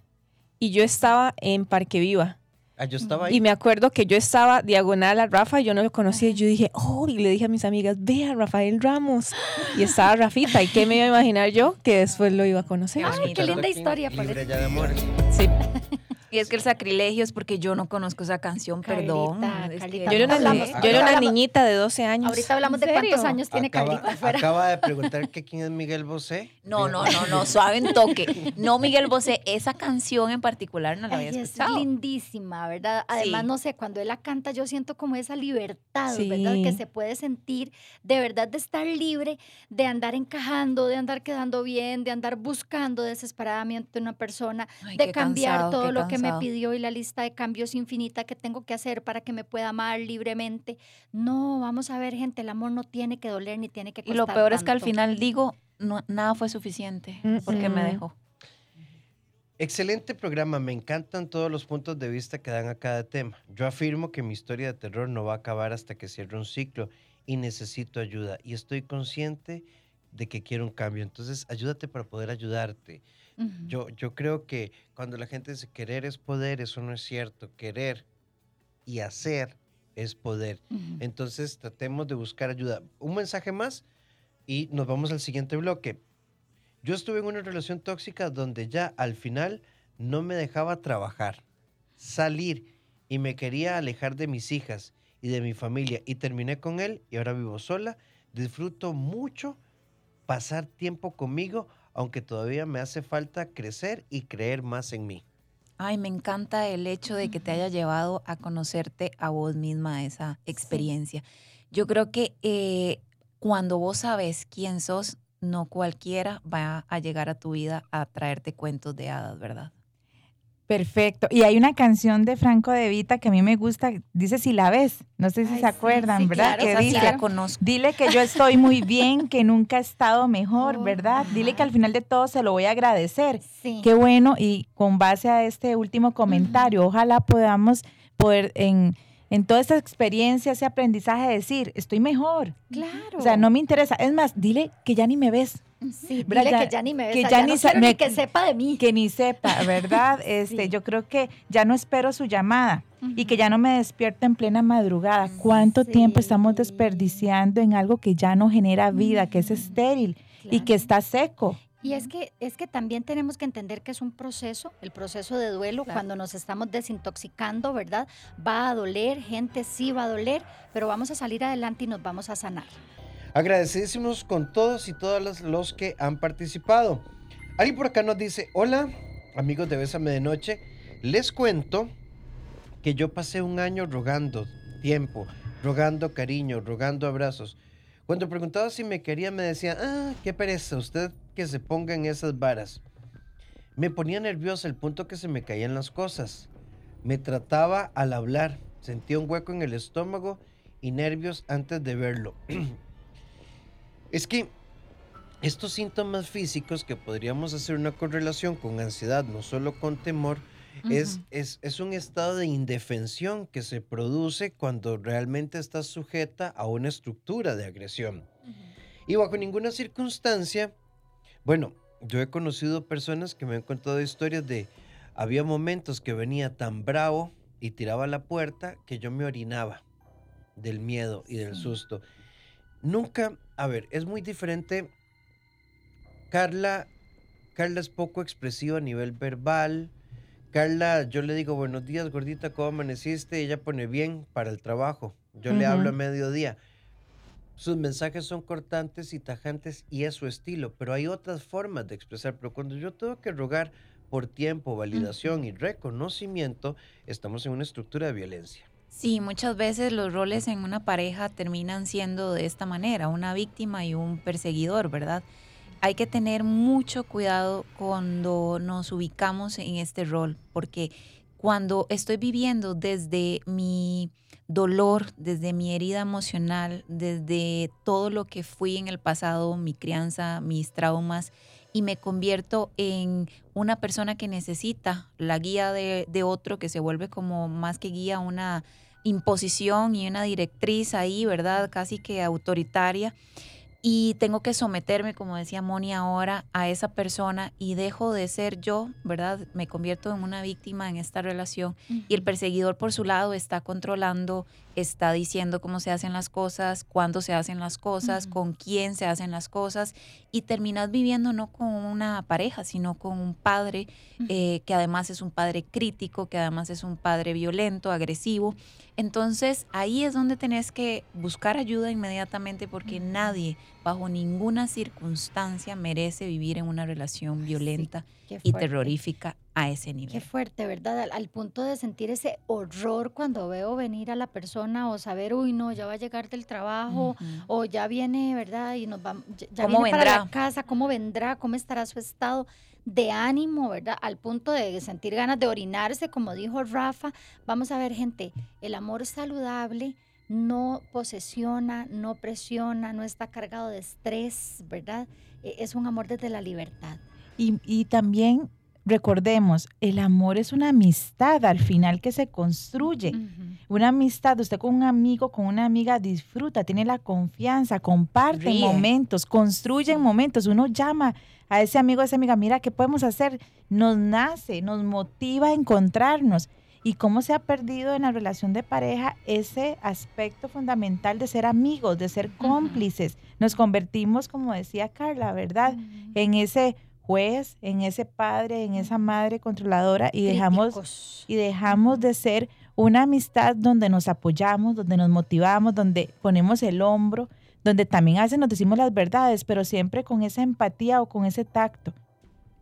y yo estaba en Parque Viva. Ah, yo estaba ahí. Y me acuerdo que yo estaba diagonal a Rafa, yo no lo conocía, y yo dije, oh, y le dije a mis amigas, ve a Rafael Ramos. Y estaba Rafita, ¿y qué me iba a imaginar yo? Que después lo iba a conocer. Qué bonito. Qué linda historia, Libre ya de amores. Sí. Y es que el sacrilegio es porque yo no conozco esa canción, perdón. Carlita, Es que Carlita, Yo era una, Hablamos- ni- ahorita yo era una hablamos- niñita de 12 años. Ahorita hablamos de ¿En cuántos años tiene Acaba, Carlita afuera. acaba de preguntar que quién es Miguel Bosé. No, no, no, no, suave en toque. No, Miguel Bosé, esa canción en particular no la había Ay, es escuchado. lindísima, ¿verdad? Además, Sí. no sé, cuando él la canta, yo siento como esa libertad, Sí. ¿verdad? Que se puede sentir de verdad de estar libre, de andar encajando, de andar quedando bien, de andar buscando desesperadamente una persona, Ay, de cambiar cansado, todo lo que me pidió y la lista de cambios infinita que tengo que hacer para que me pueda amar libremente. No, vamos a ver, gente, el amor no tiene que doler ni tiene que Y lo costar peor es que al final digo, no, nada fue suficiente porque me dejó. Excelente programa, me encantan todos los puntos de vista que dan a cada tema. Yo afirmo que mi historia de terror no va a acabar hasta que cierre un ciclo y necesito ayuda y estoy consciente de que quiero un cambio. Entonces, ayúdate para poder ayudarte. Yo, yo creo que cuando la gente dice querer es poder, eso no es cierto. Querer y hacer es poder. Entonces tratemos de buscar ayuda. Un mensaje más y nos vamos al siguiente bloque. Yo estuve en una relación tóxica donde ya al final no me dejaba trabajar, salir y me quería alejar de mis hijas y de mi familia y terminé con él y ahora vivo sola. Disfruto mucho pasar tiempo conmigo, aunque todavía me hace falta crecer y creer más en mí. Ay, me encanta el hecho de que te haya llevado a conocerte a vos misma esa experiencia. Yo creo que eh, cuando vos sabes quién sos, no cualquiera va a llegar a tu vida a traerte cuentos de hadas, ¿verdad? Perfecto. Y hay una canción de Franco De Vita que a mí me gusta, dice si la ves, no sé si Ay, se acuerdan, sí, ¿verdad? claro, que dice, la conozco. dile que yo estoy muy bien, que nunca he estado mejor, Oh, ¿verdad? Dile que al final de todo se lo voy a agradecer. Sí. Qué bueno y con base a este último comentario, ojalá podamos poder en, en toda esta experiencia, ese aprendizaje decir, estoy mejor. Claro. O sea, no me interesa. Es más, dile que ya ni me ves. Sí, ¿verdad? dile que ya ni me ves, que sea, ya ya ni no me- que sepa de mí. Que ni sepa, ¿verdad? Este, Sí. Yo creo que ya no espero su llamada y que ya no me despierto en plena madrugada. ¿Cuánto tiempo estamos desperdiciando en algo que ya no genera vida, que es estéril y que está seco? Y es que, es que también tenemos que entender que es un proceso, el proceso de duelo, Claro. cuando nos estamos desintoxicando, ¿verdad? Va a doler, gente sí va a doler, pero vamos a salir adelante y nos vamos a sanar. Agradecidísimos con todos y todas los, los que han participado. Alguien por acá nos dice, hola amigos de Bésame de Noche, les cuento que yo pasé un año rogando tiempo, rogando cariño, rogando abrazos. Cuando preguntaba si me quería, me decía, ah, qué pereza, usted que se ponga en esas varas. Me ponía nerviosa al punto que se me caían las cosas. Me trataba al hablar, sentía un hueco en el estómago y nervios antes de verlo. es que estos síntomas físicos que podríamos hacer una correlación con ansiedad, no solo con temor, es, es, es un estado de indefensión que se produce cuando realmente estás sujeta a una estructura de agresión. Y bajo ninguna circunstancia, bueno, yo he conocido personas que me han contado historias de, había momentos que venía tan bravo y tiraba la puerta que yo me orinaba del miedo y del susto. Nunca, a ver, es muy diferente. Carla, Carla es poco expresiva a nivel verbal. Carla, yo le digo buenos días, gordita, ¿cómo amaneciste? Ella pone bien para el trabajo. Yo le hablo a mediodía. Sus mensajes son cortantes y tajantes y es su estilo, pero hay otras formas de expresar. Pero cuando yo tengo que rogar por tiempo, validación y reconocimiento, estamos en una estructura de violencia. Sí, muchas veces los roles en una pareja terminan siendo de esta manera, una víctima y un perseguidor, ¿verdad? Hay que tener mucho cuidado cuando nos ubicamos en este rol, porque cuando estoy viviendo desde mi dolor, desde mi herida emocional, desde todo lo que fui en el pasado, mi crianza, mis traumas, y me convierto en una persona que necesita la guía de, de otro, que se vuelve como más que guía una imposición y una directriz ahí, ¿verdad? Casi que autoritaria. Y tengo que someterme, como decía Moni ahora, a esa persona y dejo de ser yo, ¿verdad? Me convierto en una víctima en esta relación y el perseguidor por su lado está controlando, está diciendo cómo se hacen las cosas, cuándo se hacen las cosas, con quién se hacen las cosas y terminas viviendo no con una pareja, sino con un padre eh, que además es un padre crítico, que además es un padre violento, agresivo. Entonces ahí es donde tenés que buscar ayuda inmediatamente porque nadie bajo ninguna circunstancia merece vivir en una relación violenta y terrorífica a ese nivel. Qué fuerte, ¿verdad? Al, al punto de sentir ese horror cuando veo venir a la persona o saber, uy, no, ya va a llegar del trabajo o ya viene, ¿verdad? Y nos va, ya- ¿Cómo viene para la vendrá? casa, ¿cómo vendrá? ¿Cómo estará su estado de ánimo, ¿verdad? Al punto de sentir ganas de orinarse, como dijo Rafa. Vamos a ver, gente, el amor saludable no posesiona, no presiona, no está cargado de estrés, ¿verdad? E- Es un amor desde la libertad. Y, y también recordemos, el amor es una amistad al final que se construye. Una amistad, usted con un amigo, con una amiga disfruta, tiene la confianza, comparte Ríe. momentos, construye momentos. Uno llama a ese amigo, a esa amiga, mira, ¿qué podemos hacer? Nos nace, nos motiva a encontrarnos. Y cómo se ha perdido en la relación de pareja ese aspecto fundamental de ser amigos, de ser cómplices. Nos convertimos, como decía Carla, ¿verdad? En ese juez, en ese padre, en esa madre controladora y dejamos y dejamos de ser una amistad donde nos apoyamos, donde nos motivamos, donde ponemos el hombro, donde también a veces nos decimos las verdades, pero siempre con esa empatía o con ese tacto.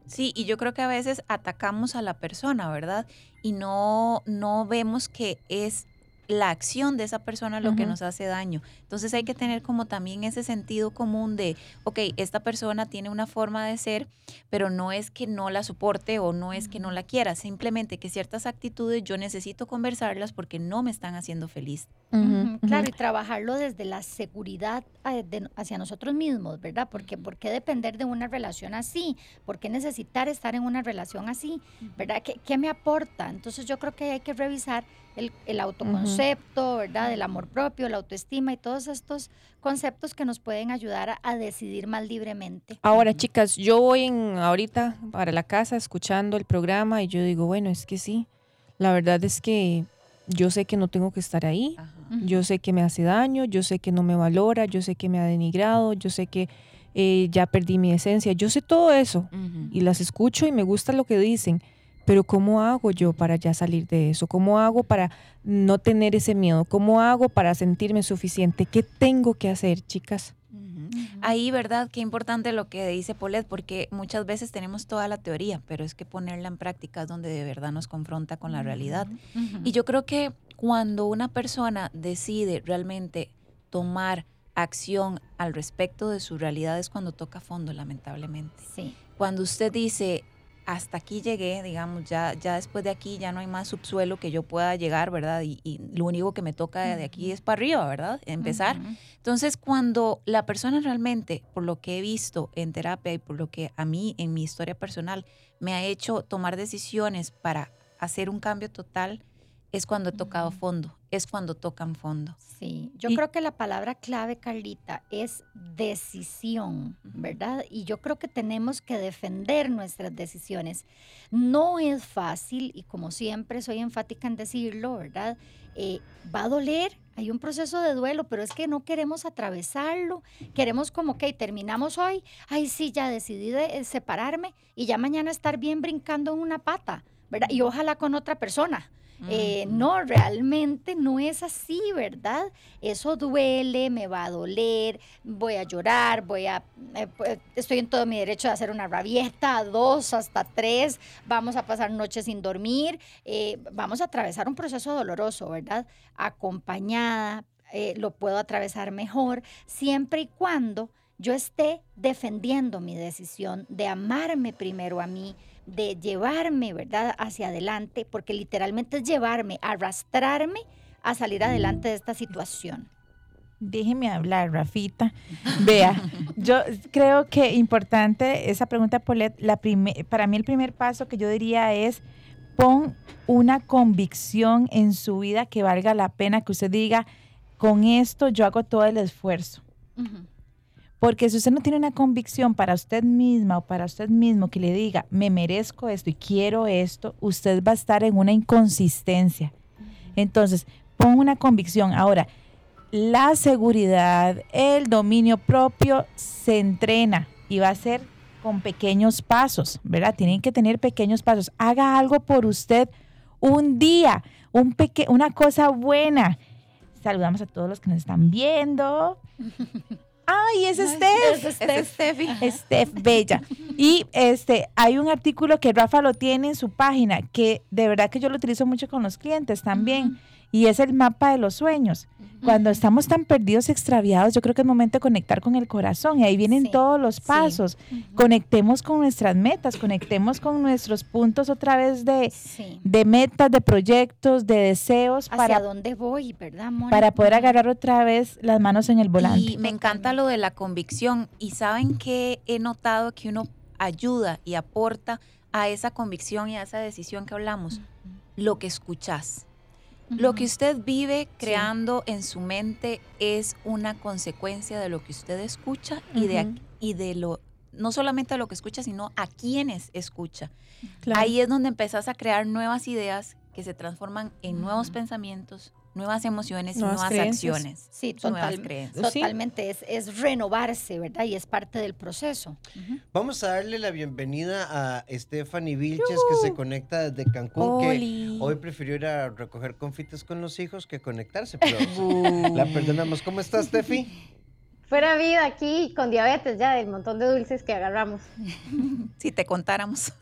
Sí, y yo creo que a veces atacamos a la persona, ¿verdad? Y no, no vemos que es la acción de esa persona lo que nos hace daño. Entonces hay que tener como también ese sentido común de, ok, esta persona tiene una forma de ser, pero no es que no la soporte o no es que no la quiera, simplemente que ciertas actitudes yo necesito conversarlas porque no me están haciendo feliz. Claro, y trabajarlo desde la seguridad de- hacia nosotros mismos, ¿verdad? Porque ¿por qué depender de una relación así? ¿Por qué necesitar estar en una relación así? ¿Verdad? ¿Qué, qué me aporta? Entonces yo creo que hay que revisar el, el autoconcepto, ¿verdad? El amor propio, la autoestima y todos estos conceptos que nos pueden ayudar a, a decidir más libremente. Ahora, chicas, yo voy en, ahorita para la casa escuchando el programa y yo digo, bueno, es que sí, la verdad es que yo sé que no tengo que estar ahí, yo sé que me hace daño, yo sé que no me valora, yo sé que me ha denigrado, yo sé que eh, ya perdí mi esencia, yo sé todo eso y las escucho y me gusta lo que dicen, pero ¿cómo hago yo para ya salir de eso? ¿Cómo hago para no tener ese miedo? ¿Cómo hago para sentirme suficiente? ¿Qué tengo que hacer, chicas? Ahí, ¿verdad? Qué importante lo que dice Paulette, porque muchas veces tenemos toda la teoría, pero es que ponerla en práctica es donde de verdad nos confronta con la realidad. Y yo creo que cuando una persona decide realmente tomar acción al respecto de su realidad es cuando toca fondo, lamentablemente. Sí. Cuando usted dice, hasta aquí llegué, digamos, ya, ya después de aquí ya no hay más subsuelo que yo pueda llegar, ¿verdad? Y, y lo único que me toca de aquí es para arriba, ¿verdad? Empezar. Entonces, cuando la persona realmente, por lo que he visto en terapia y por lo que a mí en mi historia personal me ha hecho tomar decisiones para hacer un cambio total, es cuando he tocado fondo, es cuando tocan fondo. Sí, yo creo que la palabra clave, Carlita, es decisión, ¿verdad? Y yo creo que tenemos que defender nuestras decisiones. No es fácil y como siempre soy enfática en decirlo, ¿verdad? Eh, va a doler, hay un proceso de duelo, pero es que no queremos atravesarlo. Queremos como que terminamos hoy, ay sí, ya decidí de, eh, separarme y ya mañana estar bien brincando en una pata, ¿verdad? Y ojalá con otra persona. Eh, no, realmente no es así, ¿verdad? Eso duele, me va a doler, voy a llorar, voy a, eh, pues, estoy en todo mi derecho de hacer una rabieta, dos, hasta tres, vamos a pasar noches sin dormir, eh, vamos a atravesar un proceso doloroso, ¿verdad? Acompañada, eh, lo puedo atravesar mejor, siempre y cuando yo esté defendiendo mi decisión de amarme primero a mí, de llevarme, ¿verdad?, hacia adelante, porque literalmente es llevarme, arrastrarme a salir adelante de esta situación. Déjeme hablar, Rafita. Vea, yo creo que importante esa pregunta, Paulette. La para mí el primer paso que yo diría es pon una convicción en su vida que valga la pena que usted diga, con esto yo hago todo el esfuerzo. Porque si usted no tiene una convicción para usted misma o para usted mismo que le diga, me merezco esto y quiero esto, usted va a estar en una inconsistencia. Entonces, pon una convicción. Ahora, la seguridad, el dominio propio se entrena y va a ser con pequeños pasos, ¿verdad? Tienen que tener pequeños pasos. Haga algo por usted un día, un peque una cosa buena. Saludamos a todos los que nos están viendo. ¡Ay, es Steph! es Steph. Steffi. Steph Bella. Y este, hay un artículo que Rafa lo tiene en su página, que de verdad que yo lo utilizo mucho con los clientes también, y es el mapa de los sueños. Cuando estamos tan perdidos, extraviados, yo creo que es momento de conectar con el corazón y ahí vienen todos los pasos. Conectemos con nuestras metas, conectemos con nuestros puntos otra vez de, Sí. de metas, de proyectos, de deseos ¿Hacia para, dónde voy, verdad, para poder agarrar otra vez las manos en el volante. Y me encanta lo de la convicción. Y saben que he notado que uno ayuda y aporta a esa convicción y a esa decisión que hablamos. Lo que escuchas. Lo que usted vive creando en su mente es una consecuencia de lo que usted escucha y, de, y de lo, no solamente de lo que escucha, sino a quienes escucha. Claro. Ahí es donde empezás a crear nuevas ideas que se transforman en nuevos pensamientos, nuevas emociones y Nuevas acciones. Sí, nuevas total- creencias. totalmente. Es, es renovarse, ¿verdad? Y es parte del proceso. Vamos a darle la bienvenida a Stephanie Vilches, que se conecta desde Cancún, Oli. que hoy prefirió ir a recoger confites con los hijos que conectarse, pero la perdonamos. ¿Cómo estás, Steffi? Fuera vida aquí con diabetes ya del montón de dulces que agarramos. Si te contáramos.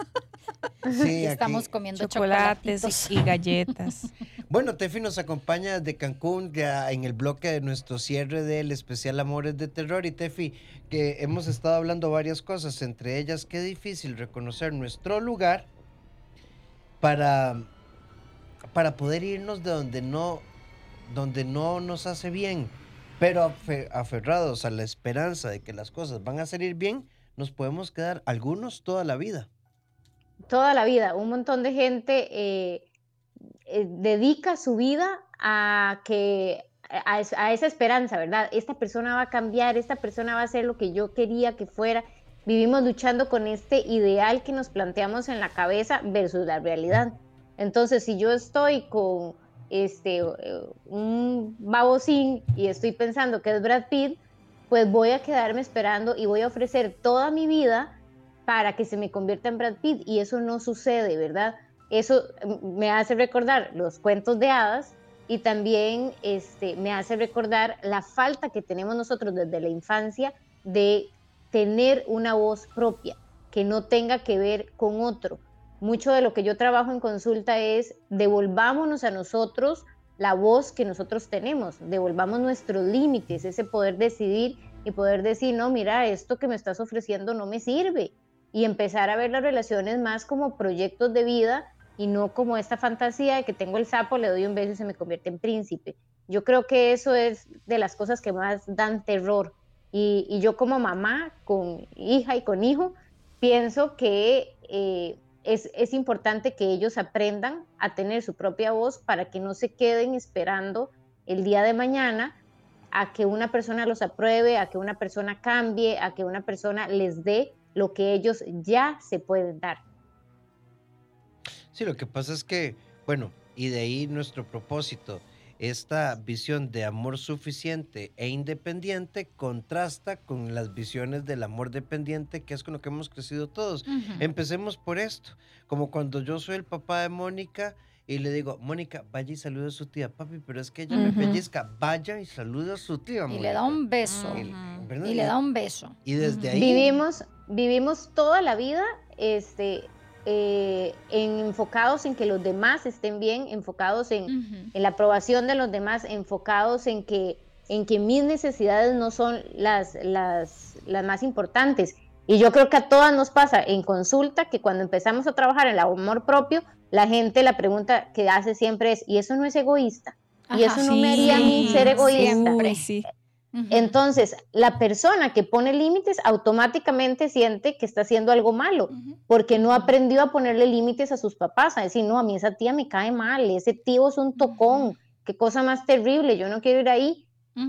Sí. Estamos comiendo Chocolates y galletas. Bueno, Tefi nos acompaña desde Cancún ya en el bloque de nuestro cierre del especial Amores de Terror. Y Tefi, que hemos estado hablando varias cosas, entre ellas qué difícil reconocer nuestro lugar para, para poder irnos de donde no, donde no nos hace bien. Pero afe- aferrados a la esperanza de que las cosas van a salir bien, nos podemos quedar algunos toda la vida. Toda la vida, un montón de gente eh, eh, dedica su vida a que a, a esa esperanza, ¿verdad? Esta persona va a cambiar, esta persona va a hacer lo que yo quería que fuera. Vivimos luchando con este ideal que nos planteamos en la cabeza versus la realidad. Entonces, si yo estoy con este eh, un babosín y estoy pensando que es Brad Pitt, pues voy a quedarme esperando y voy a ofrecer toda mi vida para que se me convierta en Brad Pitt y eso no sucede, ¿verdad? Eso mm, me hace recordar los cuentos de hadas y también este, me hace recordar la falta que tenemos nosotros desde la infancia de tener una voz propia, que no tenga que ver con otro. Mucho de lo que yo trabajo en consulta es devolvámonos a nosotros la voz que nosotros tenemos, devolvamos nuestros límites, ese poder decidir y poder decir, no, mira, esto que me estás ofreciendo no me sirve. Y empezar a ver las relaciones más como proyectos de vida y no como esta fantasía de que tengo el sapo, le doy un beso y se me convierte en príncipe. Yo creo que eso es de las cosas que más dan terror. Y, y yo como mamá, con hija y con hijo, pienso que eh, es, es importante que ellos aprendan a tener su propia voz para que no se queden esperando el día de mañana a que una persona los apruebe, a que una persona cambie, a que una persona les dé lo que ellos ya se pueden dar. Sí, lo que pasa es que, bueno, y de ahí nuestro propósito, esta visión de amor suficiente e independiente contrasta con las visiones del amor dependiente, que es con lo que hemos crecido todos. Empecemos por esto, como cuando yo soy el papá de Mónica y le digo, Mónica, vaya y saluda a su tía, papi, pero es que ella me pellizca, vaya y saluda a su tía. Y le da un beso. Y le da un beso. Y desde ahí... Vivimos, vivimos toda la vida este, eh, en- enfocados en que los demás estén bien, enfocados en, en la aprobación de los demás, enfocados en que, en que mis necesidades no son las, las, las más importantes. Y yo creo que a todas nos pasa en consulta que cuando empezamos a trabajar en el amor propio, la gente la pregunta que hace siempre es, ¿y eso no es egoísta? ¿Y Ajá. eso no me haría a mí ser egoísta? siempre. sí. Entonces, la persona que pone límites automáticamente siente que está haciendo algo malo, porque no aprendió a ponerle límites a sus papás, a decir, no, a mí esa tía me cae mal, ese tío es un tocón, qué cosa más terrible, yo no quiero ir ahí.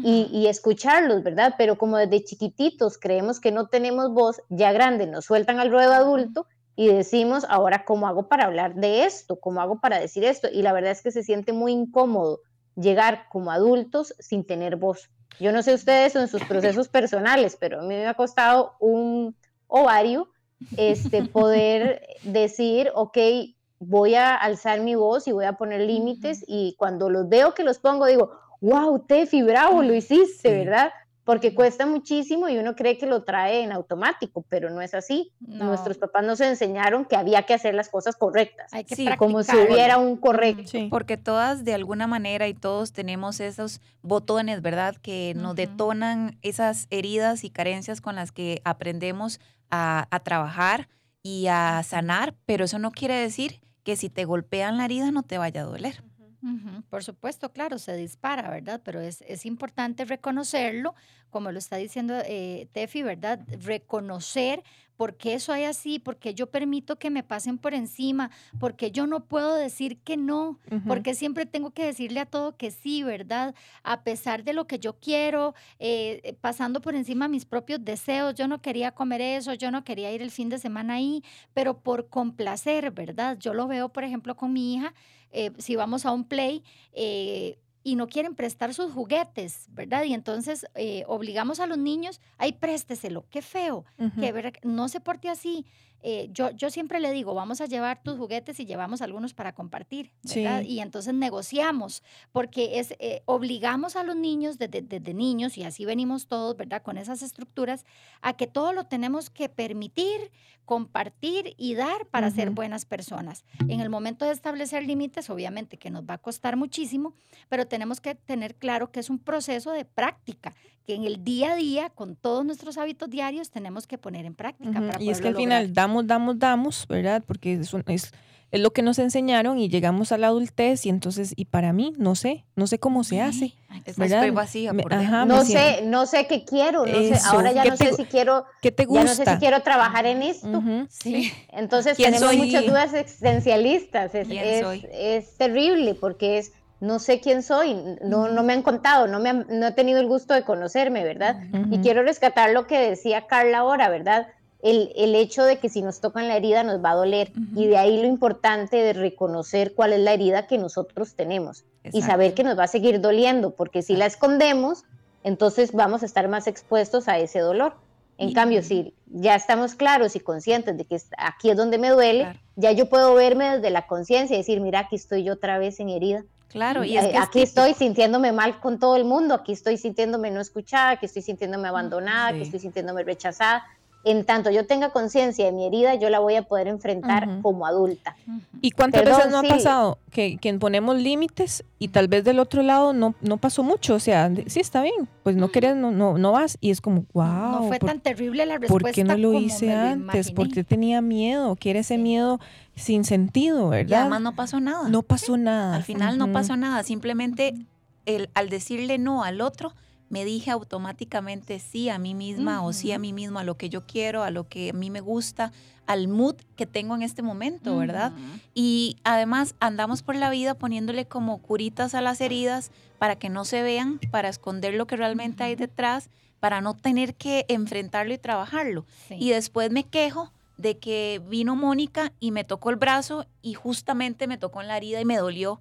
Y, y escucharlos, ¿verdad? Pero como desde chiquititos creemos que no tenemos voz, ya grande nos sueltan al ruedo adulto y decimos, ahora, ¿cómo hago para hablar de esto? ¿Cómo hago para decir esto? Y la verdad es que se siente muy incómodo llegar como adultos sin tener voz. Yo no sé ustedes en sus procesos personales, pero a mí me ha costado un ovario este, poder decir, ok, voy a alzar mi voz y voy a poner límites y cuando los veo que los pongo digo, wow, Tefi, bravo, lo hiciste, ¿verdad? Porque cuesta muchísimo y uno cree que lo trae en automático, pero no es así. Nuestros papás nos enseñaron que había que hacer las cosas correctas, Hay que Sí, como si hubiera un correcto. Porque todas de alguna manera y todos tenemos esos botones, ¿verdad? Que nos detonan esas heridas y carencias con las que aprendemos a, a trabajar y a sanar, pero eso no quiere decir que si te golpean la herida no te vaya a doler. Por supuesto, claro, se dispara, ¿verdad? Pero es, es importante reconocerlo, como lo está diciendo eh, Tefi, ¿verdad? Reconocer por qué eso hay así, porque yo permito que me pasen por encima, porque yo no puedo decir que no, Ujú. porque siempre tengo que decirle a todo que sí, ¿verdad? A pesar de lo que yo quiero, eh, eh, pasando por encima mis propios deseos, yo no quería comer eso, yo no quería ir el fin de semana ahí, pero por complacer, ¿verdad? Yo lo veo, por ejemplo, con mi hija, eh, si vamos a un play eh, y no quieren prestar sus juguetes, ¿verdad? Y entonces eh, obligamos a los niños, ay, présteselo, qué feo, Ujú. que ver- no se porte así. Eh, yo, yo siempre le digo, vamos a llevar tus juguetes y llevamos algunos para compartir, ¿verdad? Sí. Y entonces negociamos, porque es, eh, obligamos a los niños desde, desde niños, y así venimos todos, ¿verdad? Con esas estructuras, a que todo lo tenemos que permitir, compartir y dar para ser buenas personas. En el momento de establecer límites, obviamente que nos va a costar muchísimo, pero tenemos que tener claro que es un proceso de práctica, que en el día a día, con todos nuestros hábitos diarios, tenemos que poner en práctica. Ujú, para Y es que al poderlo final lograr. damos, damos, damos, ¿verdad? Porque es, un- es, es lo que nos enseñaron y llegamos a la adultez y entonces, y para mí, no sé, no sé cómo se hace. Esta ¿verdad? estoy vacía Me- por ajá, No sé, no sé qué quiero, no sé, ahora ya ¿qué no te sé si quiero, ¿Qué te ya no sé si gusta? quiero trabajar en esto. Ujú. Sí. Entonces ¿Quién tenemos soy? muchas dudas existencialistas. Es, ¿Quién es- soy? es terrible porque es, no sé quién soy, no, no me han contado, no, me han- no he tenido el gusto de conocerme, ¿verdad? Y quiero rescatar lo que decía Carla ahora, ¿verdad? El, el hecho de que si nos tocan la herida nos va a doler. Y de ahí lo importante de reconocer cuál es la herida que nosotros tenemos y saber que nos va a seguir doliendo, porque si la escondemos, entonces vamos a estar más expuestos a ese dolor. En Y- cambio, si ya estamos claros y conscientes de que aquí es donde me duele, Claro. ya yo puedo verme desde la conciencia y decir, mira, aquí estoy yo otra vez en herida. Claro, y Eh, es que es aquí estoy sintiéndome mal con todo el mundo, aquí estoy sintiéndome no escuchada, aquí estoy sintiéndome abandonada, sí. aquí estoy sintiéndome rechazada. En tanto yo tenga conciencia de mi herida, yo la voy a poder enfrentar como adulta. ¿Y cuántas Perdón, veces no sí. ha pasado que, que ponemos límites y tal vez del otro lado no, no pasó mucho? O sea, sí está bien, pues no querés, no, no, no vas. Y es como, wow. No fue tan terrible la ¿Por respuesta qué no lo hice lo antes? ¿Por qué tenía miedo? ¿Qué era ese miedo sin sentido, Y verdad? además no pasó nada. No pasó nada. Al final no pasó nada. Simplemente el, al decirle no al otro, me dije automáticamente sí a mí misma o sí a mí mismo, a lo que yo quiero, a lo que a mí me gusta, al mood que tengo en este momento, ¿verdad? Y además andamos por la vida poniéndole como curitas a las heridas para que no se vean, para esconder lo que realmente hay detrás, para no tener que enfrentarlo y trabajarlo. Y después me quejo de que vino Mónica y me tocó el brazo y justamente me tocó en la herida y me dolió.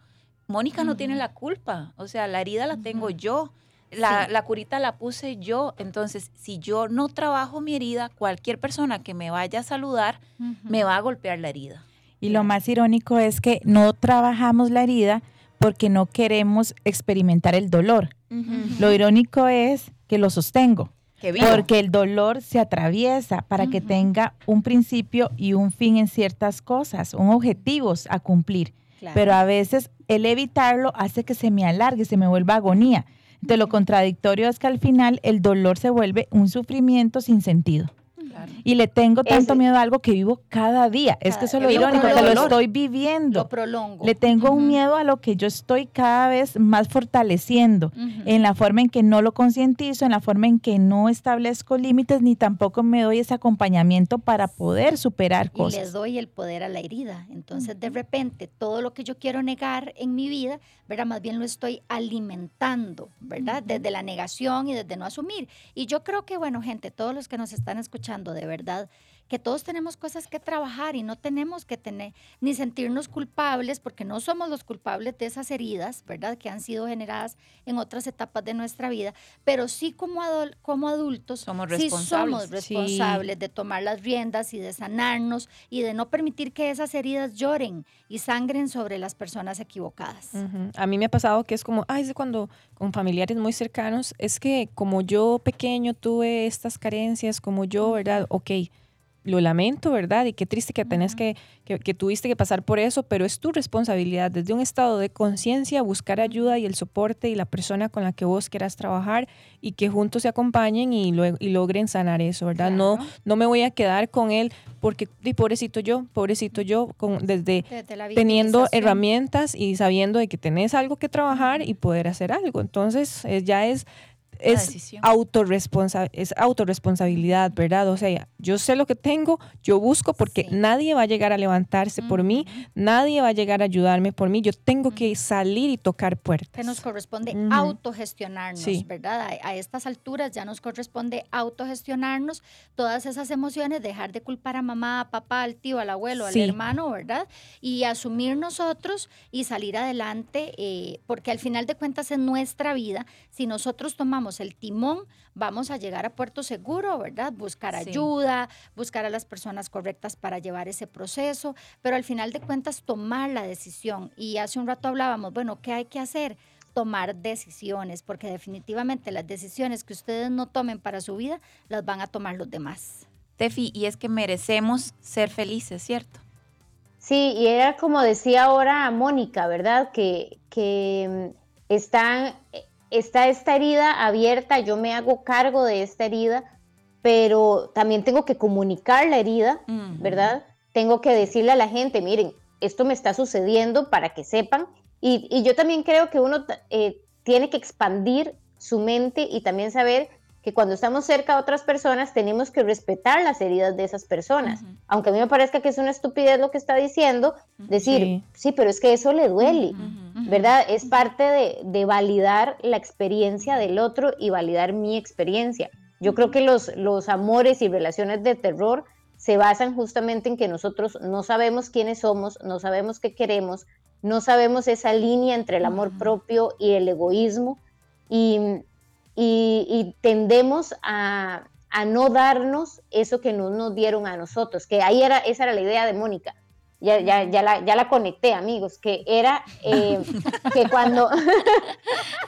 Mónica no tiene la culpa, o sea, la herida la tengo yo. La, Sí. la curita la puse yo, entonces si yo no trabajo mi herida, cualquier persona que me vaya a saludar me va a golpear la herida. Y lo más irónico es que no trabajamos la herida porque no queremos experimentar el dolor. Lo irónico es que lo sostengo. Porque el dolor se atraviesa para que tenga un principio y un fin en ciertas cosas, un objetivos a cumplir. Claro. Pero a veces el evitarlo hace que se me alargue, se me vuelva agonía. Entonces lo contradictorio es que al final el dolor se vuelve un sufrimiento sin sentido. Y le tengo tanto Ese- miedo a algo que vivo cada día. es que eso es lo irónico, que lo estoy viviendo. Lo prolongo. Le tengo un miedo a lo que yo estoy cada vez más fortaleciendo, en la forma en que no lo concientizo, en la forma en que no establezco límites, ni tampoco me doy ese acompañamiento para poder superar y le cosas. doy el poder a la herida. Entonces, de repente, todo lo que yo quiero negar en mi vida, ¿verdad? Más bien lo estoy alimentando, ¿verdad? Desde la negación y desde no asumir. Y yo creo que, bueno, gente, todos los que nos están escuchando, de verdad, que todos tenemos cosas que trabajar y no tenemos que tener ni sentirnos culpables porque no somos los culpables de esas heridas, ¿verdad? Que han sido generadas en otras etapas de nuestra vida, pero sí como, adul- como adultos Somos sí responsables. somos responsables de tomar las riendas y de sanarnos y de no permitir que esas heridas lloren y sangren sobre las personas equivocadas. Ujú. A mí me ha pasado que es como, ay, es de cuando con familiares muy cercanos, es que como yo pequeño tuve estas carencias, como yo, ¿verdad? Ok, lo lamento, ¿verdad? Y qué triste que tenés que, que, que tuviste que pasar por eso, pero es tu responsabilidad desde un estado de conciencia buscar ayuda y el soporte y la persona con la que vos quieras trabajar y que juntos se acompañen y, lue- y logren sanar eso, ¿verdad? No, no me voy a quedar con él porque, di, pobrecito yo, pobrecito yo, con, desde, Desde la teniendo herramientas y sabiendo de que tenés algo que trabajar y poder hacer algo. Entonces, eh, ya es, es, autorresponsa- es autorresponsabilidad, ¿verdad? O sea, yo sé lo que tengo, yo busco porque nadie va a llegar a levantarse por mí, nadie va a llegar a ayudarme por mí, yo tengo que salir y tocar puertas. que nos corresponde autogestionarnos, Sí. ¿verdad? A, a estas alturas ya nos corresponde autogestionarnos todas esas emociones, dejar de culpar a mamá, a papá, al tío, al abuelo, Sí. al hermano, ¿verdad? Y asumir nosotros y salir adelante, eh, porque al final de cuentas en nuestra vida, si nosotros tomamos el timón, vamos a llegar a puerto seguro, ¿verdad? Buscar Sí. ayuda, buscar a las personas correctas para llevar ese proceso, pero al final de cuentas tomar la decisión. Y hace un rato hablábamos, bueno, ¿qué hay que hacer? Tomar decisiones, porque definitivamente las decisiones que ustedes no tomen para su vida, las van a tomar los demás. Tefi, y es que merecemos ser felices, ¿cierto? Sí, y era como decía ahora Mónica, ¿verdad? Que, que mm, están, está esta herida abierta, yo me hago cargo de esta herida, pero también tengo que comunicar la herida, ¿verdad? Tengo que decirle a la gente, miren, esto me está sucediendo para que sepan. Y, y yo también creo que uno eh, tiene que expandir su mente y también saber que cuando estamos cerca de otras personas tenemos que respetar las heridas de esas personas. Aunque a mí me parezca que es una estupidez lo que está diciendo, decir, Sí. sí, pero es que eso le duele, ¿verdad? Es parte de, de validar la experiencia del otro y validar mi experiencia. Yo creo que los, los amores y relaciones de terror se basan justamente en que nosotros no sabemos quiénes somos, no sabemos qué queremos, no sabemos esa línea entre el amor propio y el egoísmo. Y, y- y tendemos a, a no darnos eso que no nos dieron a nosotros, que ahí era, esa era la idea de Mónica, ya, ya, ya, la, ya la conecté, amigos, que era eh, que cuando...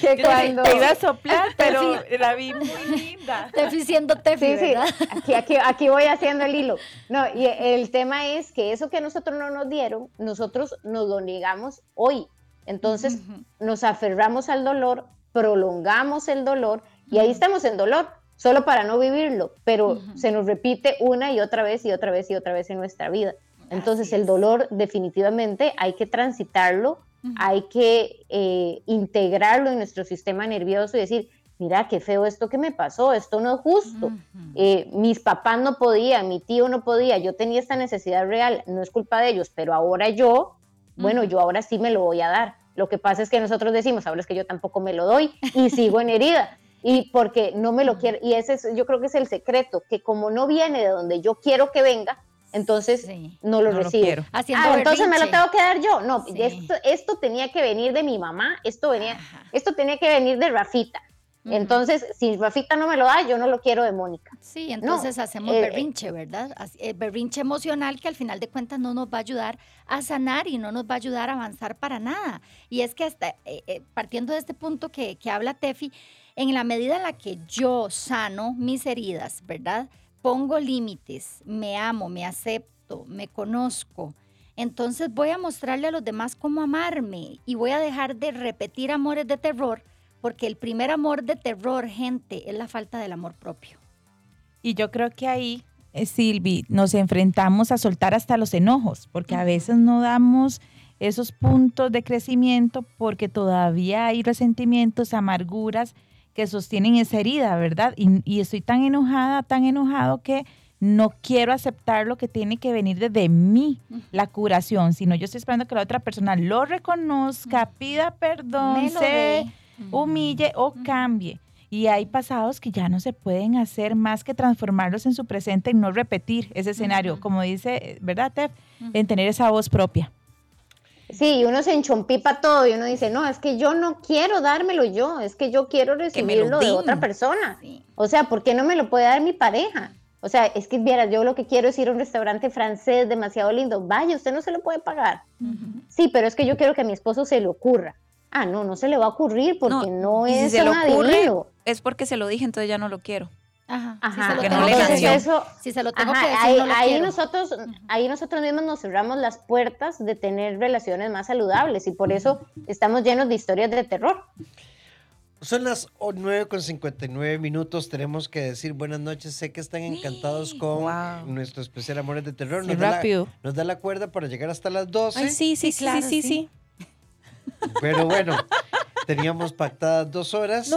que cuando... Te iba a soplar, pero Sí. la vi muy linda. Tefi siendo Tefi, Sí, sí, aquí, aquí, aquí voy haciendo el hilo. No, y el tema es que eso que nosotros no nos dieron, nosotros nos lo negamos hoy. Entonces nos aferramos al dolor, prolongamos el dolor y ahí estamos en dolor, solo para no vivirlo, pero se nos repite una y otra vez y otra vez y otra vez en nuestra vida. Entonces el dolor definitivamente hay que transitarlo, hay que eh, integrarlo en nuestro sistema nervioso y decir, mira, qué feo esto que me pasó, esto no es justo. Eh, mis papás no podían, mi tío no podía, yo tenía esta necesidad real, no es culpa de ellos, pero ahora yo, bueno, yo ahora sí me lo voy a dar. Lo que pasa es que nosotros decimos, ahora es que yo tampoco me lo doy y sigo en herida. Y porque no me lo quiero, y ese es, yo creo que es el secreto, que como no viene de donde yo quiero que venga, entonces no lo No recibo. Haciendo ah, entonces me lo tengo que dar yo. No, esto, esto tenía que venir de mi mamá, esto, venía, esto tenía que venir de Rafita. Entonces, si Rafita no me lo da, yo no lo quiero de Mónica. Sí, entonces hacemos eh, berrinche, ¿verdad? Eh, berrinche emocional que al final de cuentas no nos va a ayudar a sanar y no nos va a ayudar a avanzar para nada. Y es que hasta eh, eh, partiendo de este punto que, que habla Tefi, en la medida en la que yo sano mis heridas, ¿verdad? Pongo límites, me amo, me acepto, me conozco. Entonces voy a mostrarle a los demás cómo amarme y voy a dejar de repetir amores de terror, porque el primer amor de terror, gente, es la falta del amor propio. Y yo creo que ahí, eh, Silvi, nos enfrentamos a soltar hasta los enojos, porque a veces no damos esos puntos de crecimiento porque todavía hay resentimientos, amarguras que sostienen esa herida, ¿verdad? Y, y estoy tan enojada, tan enojado que no quiero aceptar lo que tiene que venir desde mí, la curación, sino yo estoy esperando que la otra persona lo reconozca, pida perdón, se. Humille o cambie. Y hay pasados que ya no se pueden hacer más que transformarlos en su presente, en no repetir ese escenario, como dice, ¿verdad, Tef? En tener esa voz propia. Sí, y uno se enchompipa todo y uno dice, no, es que yo no quiero dármelo yo, es que yo quiero recibirlo de otra persona. O sea, ¿por qué no me lo puede dar mi pareja? O sea, es que vieras, yo lo que quiero es ir a un restaurante francés demasiado lindo. Vaya, usted no se lo puede pagar. Sí, pero es que yo quiero que a mi esposo se le ocurra. Ah, no, no se le va a ocurrir porque no, y si es se le un ocurre, adivino. es porque se lo dije, entonces ya no lo quiero. Ajá. Ajá, si se lo que tengo no le que entonces nació. decir, eso, si se lo tengo Ajá, que decir, ahí, no lo ahí quiero. nosotros, ahí nosotros mismos nos cerramos las puertas de tener relaciones más saludables y por eso estamos llenos de historias de terror. Son las o- 9 con 59 minutos. Tenemos que decir buenas noches. Sé que están encantados con nuestro especial Amores de Terror. Qué Nos da, la, rápido. nos da la cuerda para llegar hasta las 12. Ay, sí, sí, sí, claro, sí, sí, sí. Pero bueno, teníamos pactadas dos horas.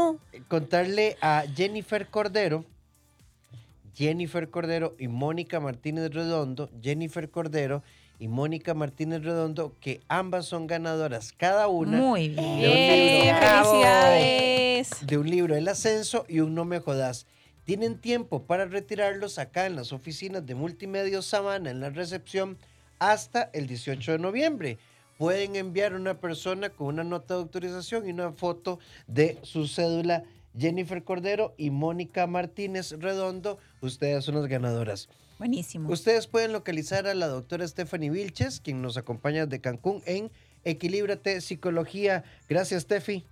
Contarle a Jennifer Cordero, Jennifer Cordero y Mónica Martínez Redondo, Jennifer Cordero y Mónica Martínez Redondo, que ambas son ganadoras, cada una. Muy de un bien. Felicidades. de un libro El Ascenso y un No Me Jodas. Tienen tiempo para retirarlos acá en las oficinas de Multimedios Sabana en la recepción hasta el 18 de noviembre. Pueden enviar una persona con una nota de autorización y una foto de su cédula. Jennifer Cordero y Mónica Martínez Redondo, ustedes son las ganadoras. Buenísimo. Ustedes pueden localizar a la doctora Stephanie Vilches, quien nos acompaña de Cancún en Equilíbrate Psicología. Gracias, Steffi.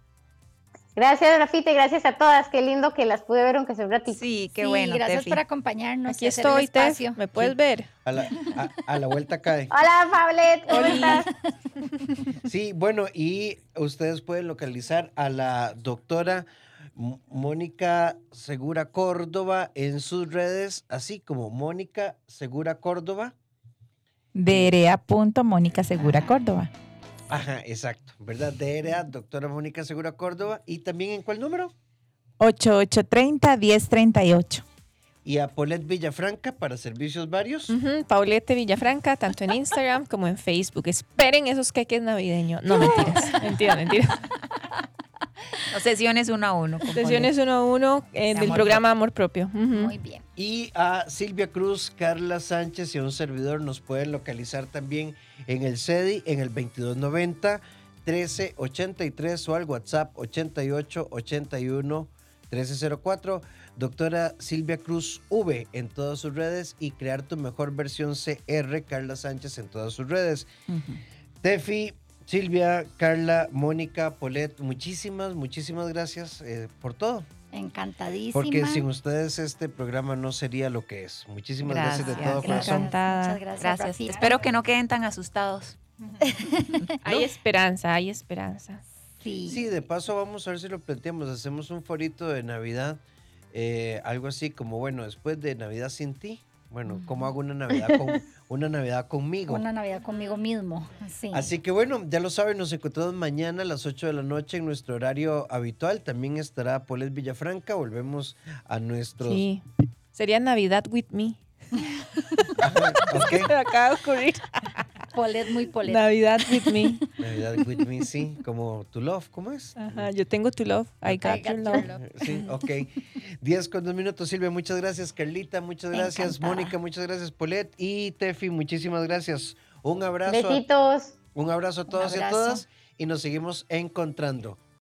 Gracias, Rafita, y gracias a todas. Qué lindo que las pude ver aunque sea un ratito. Sí, qué Sí, bueno, gracias Tefi. por acompañarnos. Aquí estoy, Tef. ¿Me puedes ver? A la, a- a la vuelta cae. Hola, Pablet, ¿cómo Oli. estás? Sí, bueno, y ustedes pueden localizar a la doctora Mónica Segura Córdoba en sus redes, así como Mónica Segura Córdoba. De Erea.Mónica Segura Córdoba. Ajá, exacto, ¿verdad? De EREA, doctora Mónica Segura Córdoba. ¿Y también en cuál número? 8830-1038. Y a Paulette Villafranca para servicios varios. Paulette Villafranca, tanto en Instagram como en Facebook. Esperen esos queques navideños. No, mentiras. Mentira, mentira. No, sesiones uno a uno. Sesiones uno a uno eh, De del amor programa Amor Propio. Muy bien. Y a Silvia Cruz, Carla Sánchez y a un servidor nos pueden localizar también en el CEDI en el 2290 1383 o al WhatsApp 88 81 1304. Doctora Silvia Cruz V en todas sus redes y crear tu mejor versión CR, Carla Sánchez en todas sus redes. Tefi, Silvia, Carla, Mónica, Polet, muchísimas, muchísimas gracias eh, por todo. Encantadísima. Porque sin ustedes este programa no sería lo que es. Muchísimas gracias, de todo gracias. corazón. Muchas gracias. Gracias. Espero que no queden tan asustados. Hay esperanza, hay esperanza. Sí. Sí, de paso vamos a ver si lo planteamos. Hacemos un forito de Navidad, eh, algo así como, bueno, después de Navidad sin ti, bueno, ¿cómo hago una Navidad, con, una Navidad conmigo? Una Navidad conmigo mismo. Sí. Así que bueno, ya lo saben, nos encontramos mañana a las 8 de la noche en nuestro horario habitual. También estará Polet Villafranca. Volvemos a nuestros... Sí. Sería Navidad with me. Ok, Me acaba de ocurrir. Polet muy polet. Navidad with me. Navidad with me, sí, como tu love, ¿cómo es? Ajá, yo tengo tu love. I got, I got your your love. love. Sí, ok. 10 con 2 minutos, Silvia, muchas gracias. Carlita, muchas gracias. Encantada. Mónica, muchas gracias. Polet y Tefi, muchísimas gracias. Un abrazo. a- Besitos. Un abrazo a todos y a todas y nos seguimos encontrando.